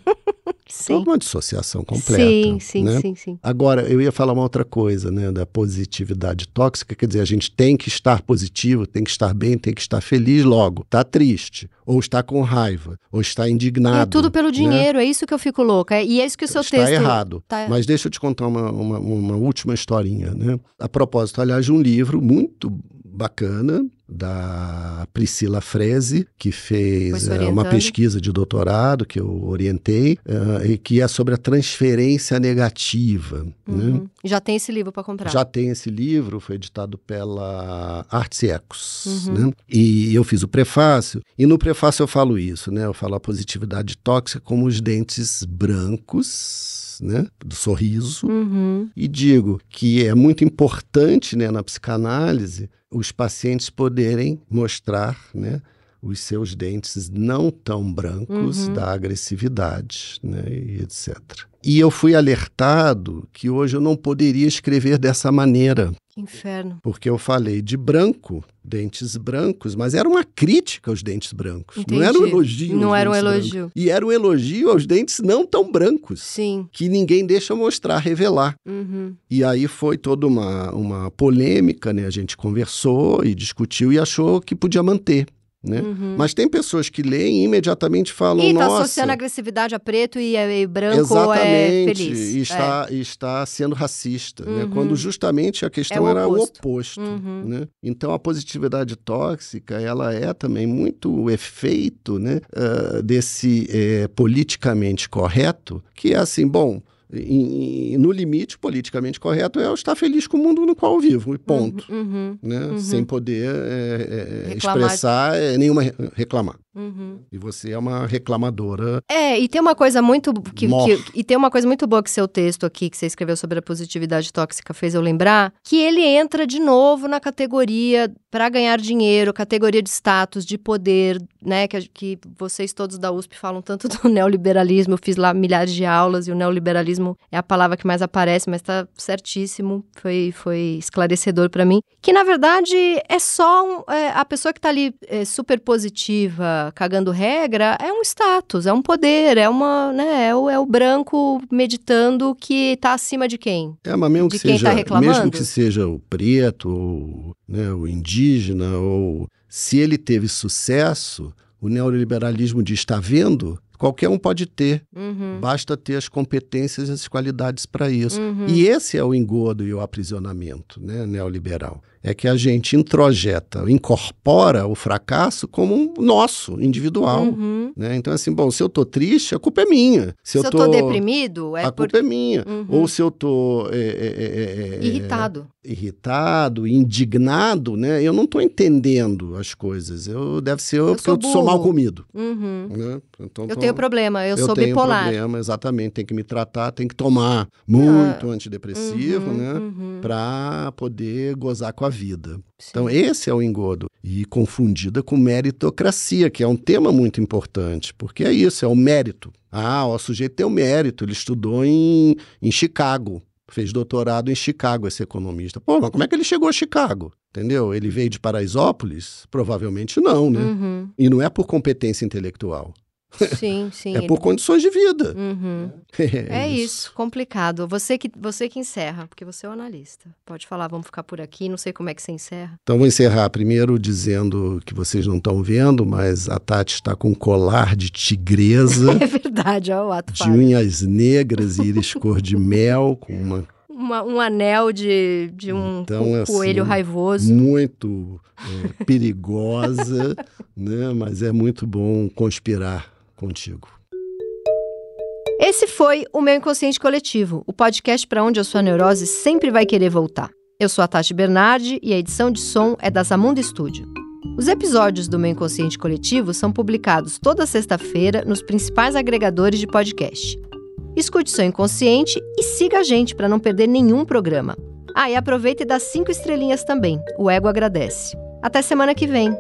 S2: Sim.
S1: Toda uma dissociação completa.
S2: Sim, sim,
S1: né?
S2: sim, sim.
S1: Agora, eu ia falar uma outra coisa, né, da positividade tóxica, quer dizer, a gente tem que estar positivo, tem que estar bem, tem que estar feliz logo. Está triste, ou está com raiva, ou está indignado.
S2: é tudo pelo
S1: né?
S2: dinheiro, é isso que eu fico louca. E é isso que o seu
S1: está
S2: texto.
S1: errado.
S2: tá-
S1: Mas deixa eu te contar uma, uma, uma última historinha, né? A propósito, aliás, de um livro muito bacana da Priscila Freze, que fez eh, uma pesquisa de doutorado que eu orientei, eh, e que é sobre a transferência negativa. Né?
S2: Uhum. Já tem esse livro para comprar.
S1: Já tem esse livro, foi editado pela Artes e Ecos,
S2: Uhum.
S1: né? E eu fiz o prefácio, e no prefácio eu falo isso, né? Eu falo a positividade tóxica como os dentes brancos, né? Do sorriso.
S2: Uhum.
S1: E digo que é muito importante, né, na psicanálise, os pacientes poderem mostrar, né? Os seus dentes não tão brancos
S2: Uhum.
S1: da agressividade, né, e etc. E eu fui alertado que hoje eu não poderia escrever dessa maneira,
S2: Que inferno.
S1: porque eu falei de branco, dentes brancos, mas era uma crítica aos dentes brancos. Não era um
S2: Entendi.
S1: elogio.
S2: Não era um
S1: dentes brancos.
S2: elogio.
S1: E era um elogio aos dentes não tão brancos,
S2: Sim.
S1: que ninguém deixa mostrar, revelar.
S2: Uhum.
S1: E aí foi toda uma, uma polêmica, né? A gente conversou e discutiu e achou que podia manter. Né?
S2: Uhum.
S1: Mas tem pessoas que leem e imediatamente falam,
S2: E tá
S1: nossa,
S2: associando agressividade a preto e, e branco
S1: exatamente,
S2: é feliz.
S1: e está, e está sendo racista, né?
S2: Uhum.
S1: quando justamente a questão
S2: É o
S1: era o
S2: oposto. Uhum.
S1: Né? Então a positividade tóxica ela é também muito o efeito né, ah, desse eh, politicamente correto, que é assim, bom, em- em- no limite politicamente correto é eu estar feliz com o mundo no qual eu vivo, e ponto.
S2: Uhum. Uhum.
S1: Né?
S2: Uhum.
S1: Sem poder eh,
S2: Reclamar.
S1: expressar eh, nenhuma re- reclamar.
S2: Uhum.
S1: E você é uma reclamadora.
S2: É, e tem uma coisa muito que, que- e tem uma coisa muito boa que seu texto aqui que você escreveu sobre a positividade tóxica fez eu lembrar, que ele entra de novo na categoria para ganhar dinheiro, categoria de status, de poder, né, que, que vocês todos da USP falam tanto do neoliberalismo, eu fiz lá milhares de aulas e o neoliberalismo é a palavra que mais aparece, mas tá certíssimo, foi foi esclarecedor para mim, que na verdade é só um- é, a pessoa que tá ali é, super positiva, cagando regra, é um status, é um poder, é uma, né, é o, é o branco meditando que tá acima de quem?
S1: É, mas mesmo
S2: De
S1: que
S2: quem
S1: seja,
S2: tá reclamando?
S1: mesmo que seja o preto, ou né, o indígena, ou se ele teve sucesso, o neoliberalismo diz: está vendo? Qualquer um pode ter,
S2: Uhum.
S1: basta ter as competências e as qualidades para isso.
S2: Uhum.
S1: E esse é o engodo e o aprisionamento né, neoliberal. É que a gente introjeta, incorpora o fracasso como um nosso, individual.
S2: Uhum.
S1: Né? Então, assim, bom, se eu tô triste, a culpa é minha. Se,
S2: Se, eu tô, deprimido, é
S1: a
S2: por
S1: culpa é minha.
S2: Uhum.
S1: Ou se eu tô é, é, é, é,
S2: irritado.
S1: irritado, indignado, né? Eu não estou entendendo as coisas. Eu deve ser eu, porque
S2: sou
S1: eu sou mal comido.
S2: Uhum.
S1: Né? Então,
S2: Eu
S1: tô-
S2: tenho problema, eu, sou
S1: tenho
S2: bipolar.
S1: problema, exatamente. Tem que me tratar, tem que tomar muito antidepressivo,
S2: Uhum,
S1: né?
S2: uhum.
S1: Para poder gozar com a vida.
S2: Sim.
S1: Então, esse é o engodo. E confundida com meritocracia, que é um tema muito importante, porque é isso, é o mérito. Ah, o sujeito tem o mérito, ele estudou em, em Chicago, fez doutorado em Chicago, esse economista. Pô, mas como é que ele chegou a Chicago? Entendeu? Ele veio de Paraisópolis? Provavelmente não, né?
S2: Uhum.
S1: E não é por competência intelectual.
S2: Sim, sim.
S1: É
S2: ele-
S1: por condições de vida.
S2: Uhum. É isso, complicado. Você que, você que encerra, porque você é o analista. Pode falar, vamos ficar por aqui, não sei como é que você encerra.
S1: Então vou encerrar primeiro dizendo que vocês não estão vendo, mas a Tati está com um colar de tigresa,
S2: É verdade, ó, o ato
S1: de
S2: falho.
S1: unhas negras e íris cor de mel, com uma
S2: Uma- um anel de, de um
S1: Então,
S2: co-
S1: assim,
S2: coelho raivoso.
S1: muito é, perigosa, né? Mas é muito bom conspirar contigo.
S2: Esse foi o meu Inconsciente Coletivo, o podcast para onde a sua neurose sempre vai querer voltar. Eu sou a Tati Bernardi e a edição de som é da Zamunda Studio. Os episódios do meu Inconsciente Coletivo são publicados toda sexta-feira nos principais agregadores de podcast. Escute seu inconsciente e siga a gente para não perder nenhum programa. Ah, e aproveita e dá cinco estrelinhas também. O ego agradece. Até semana que vem.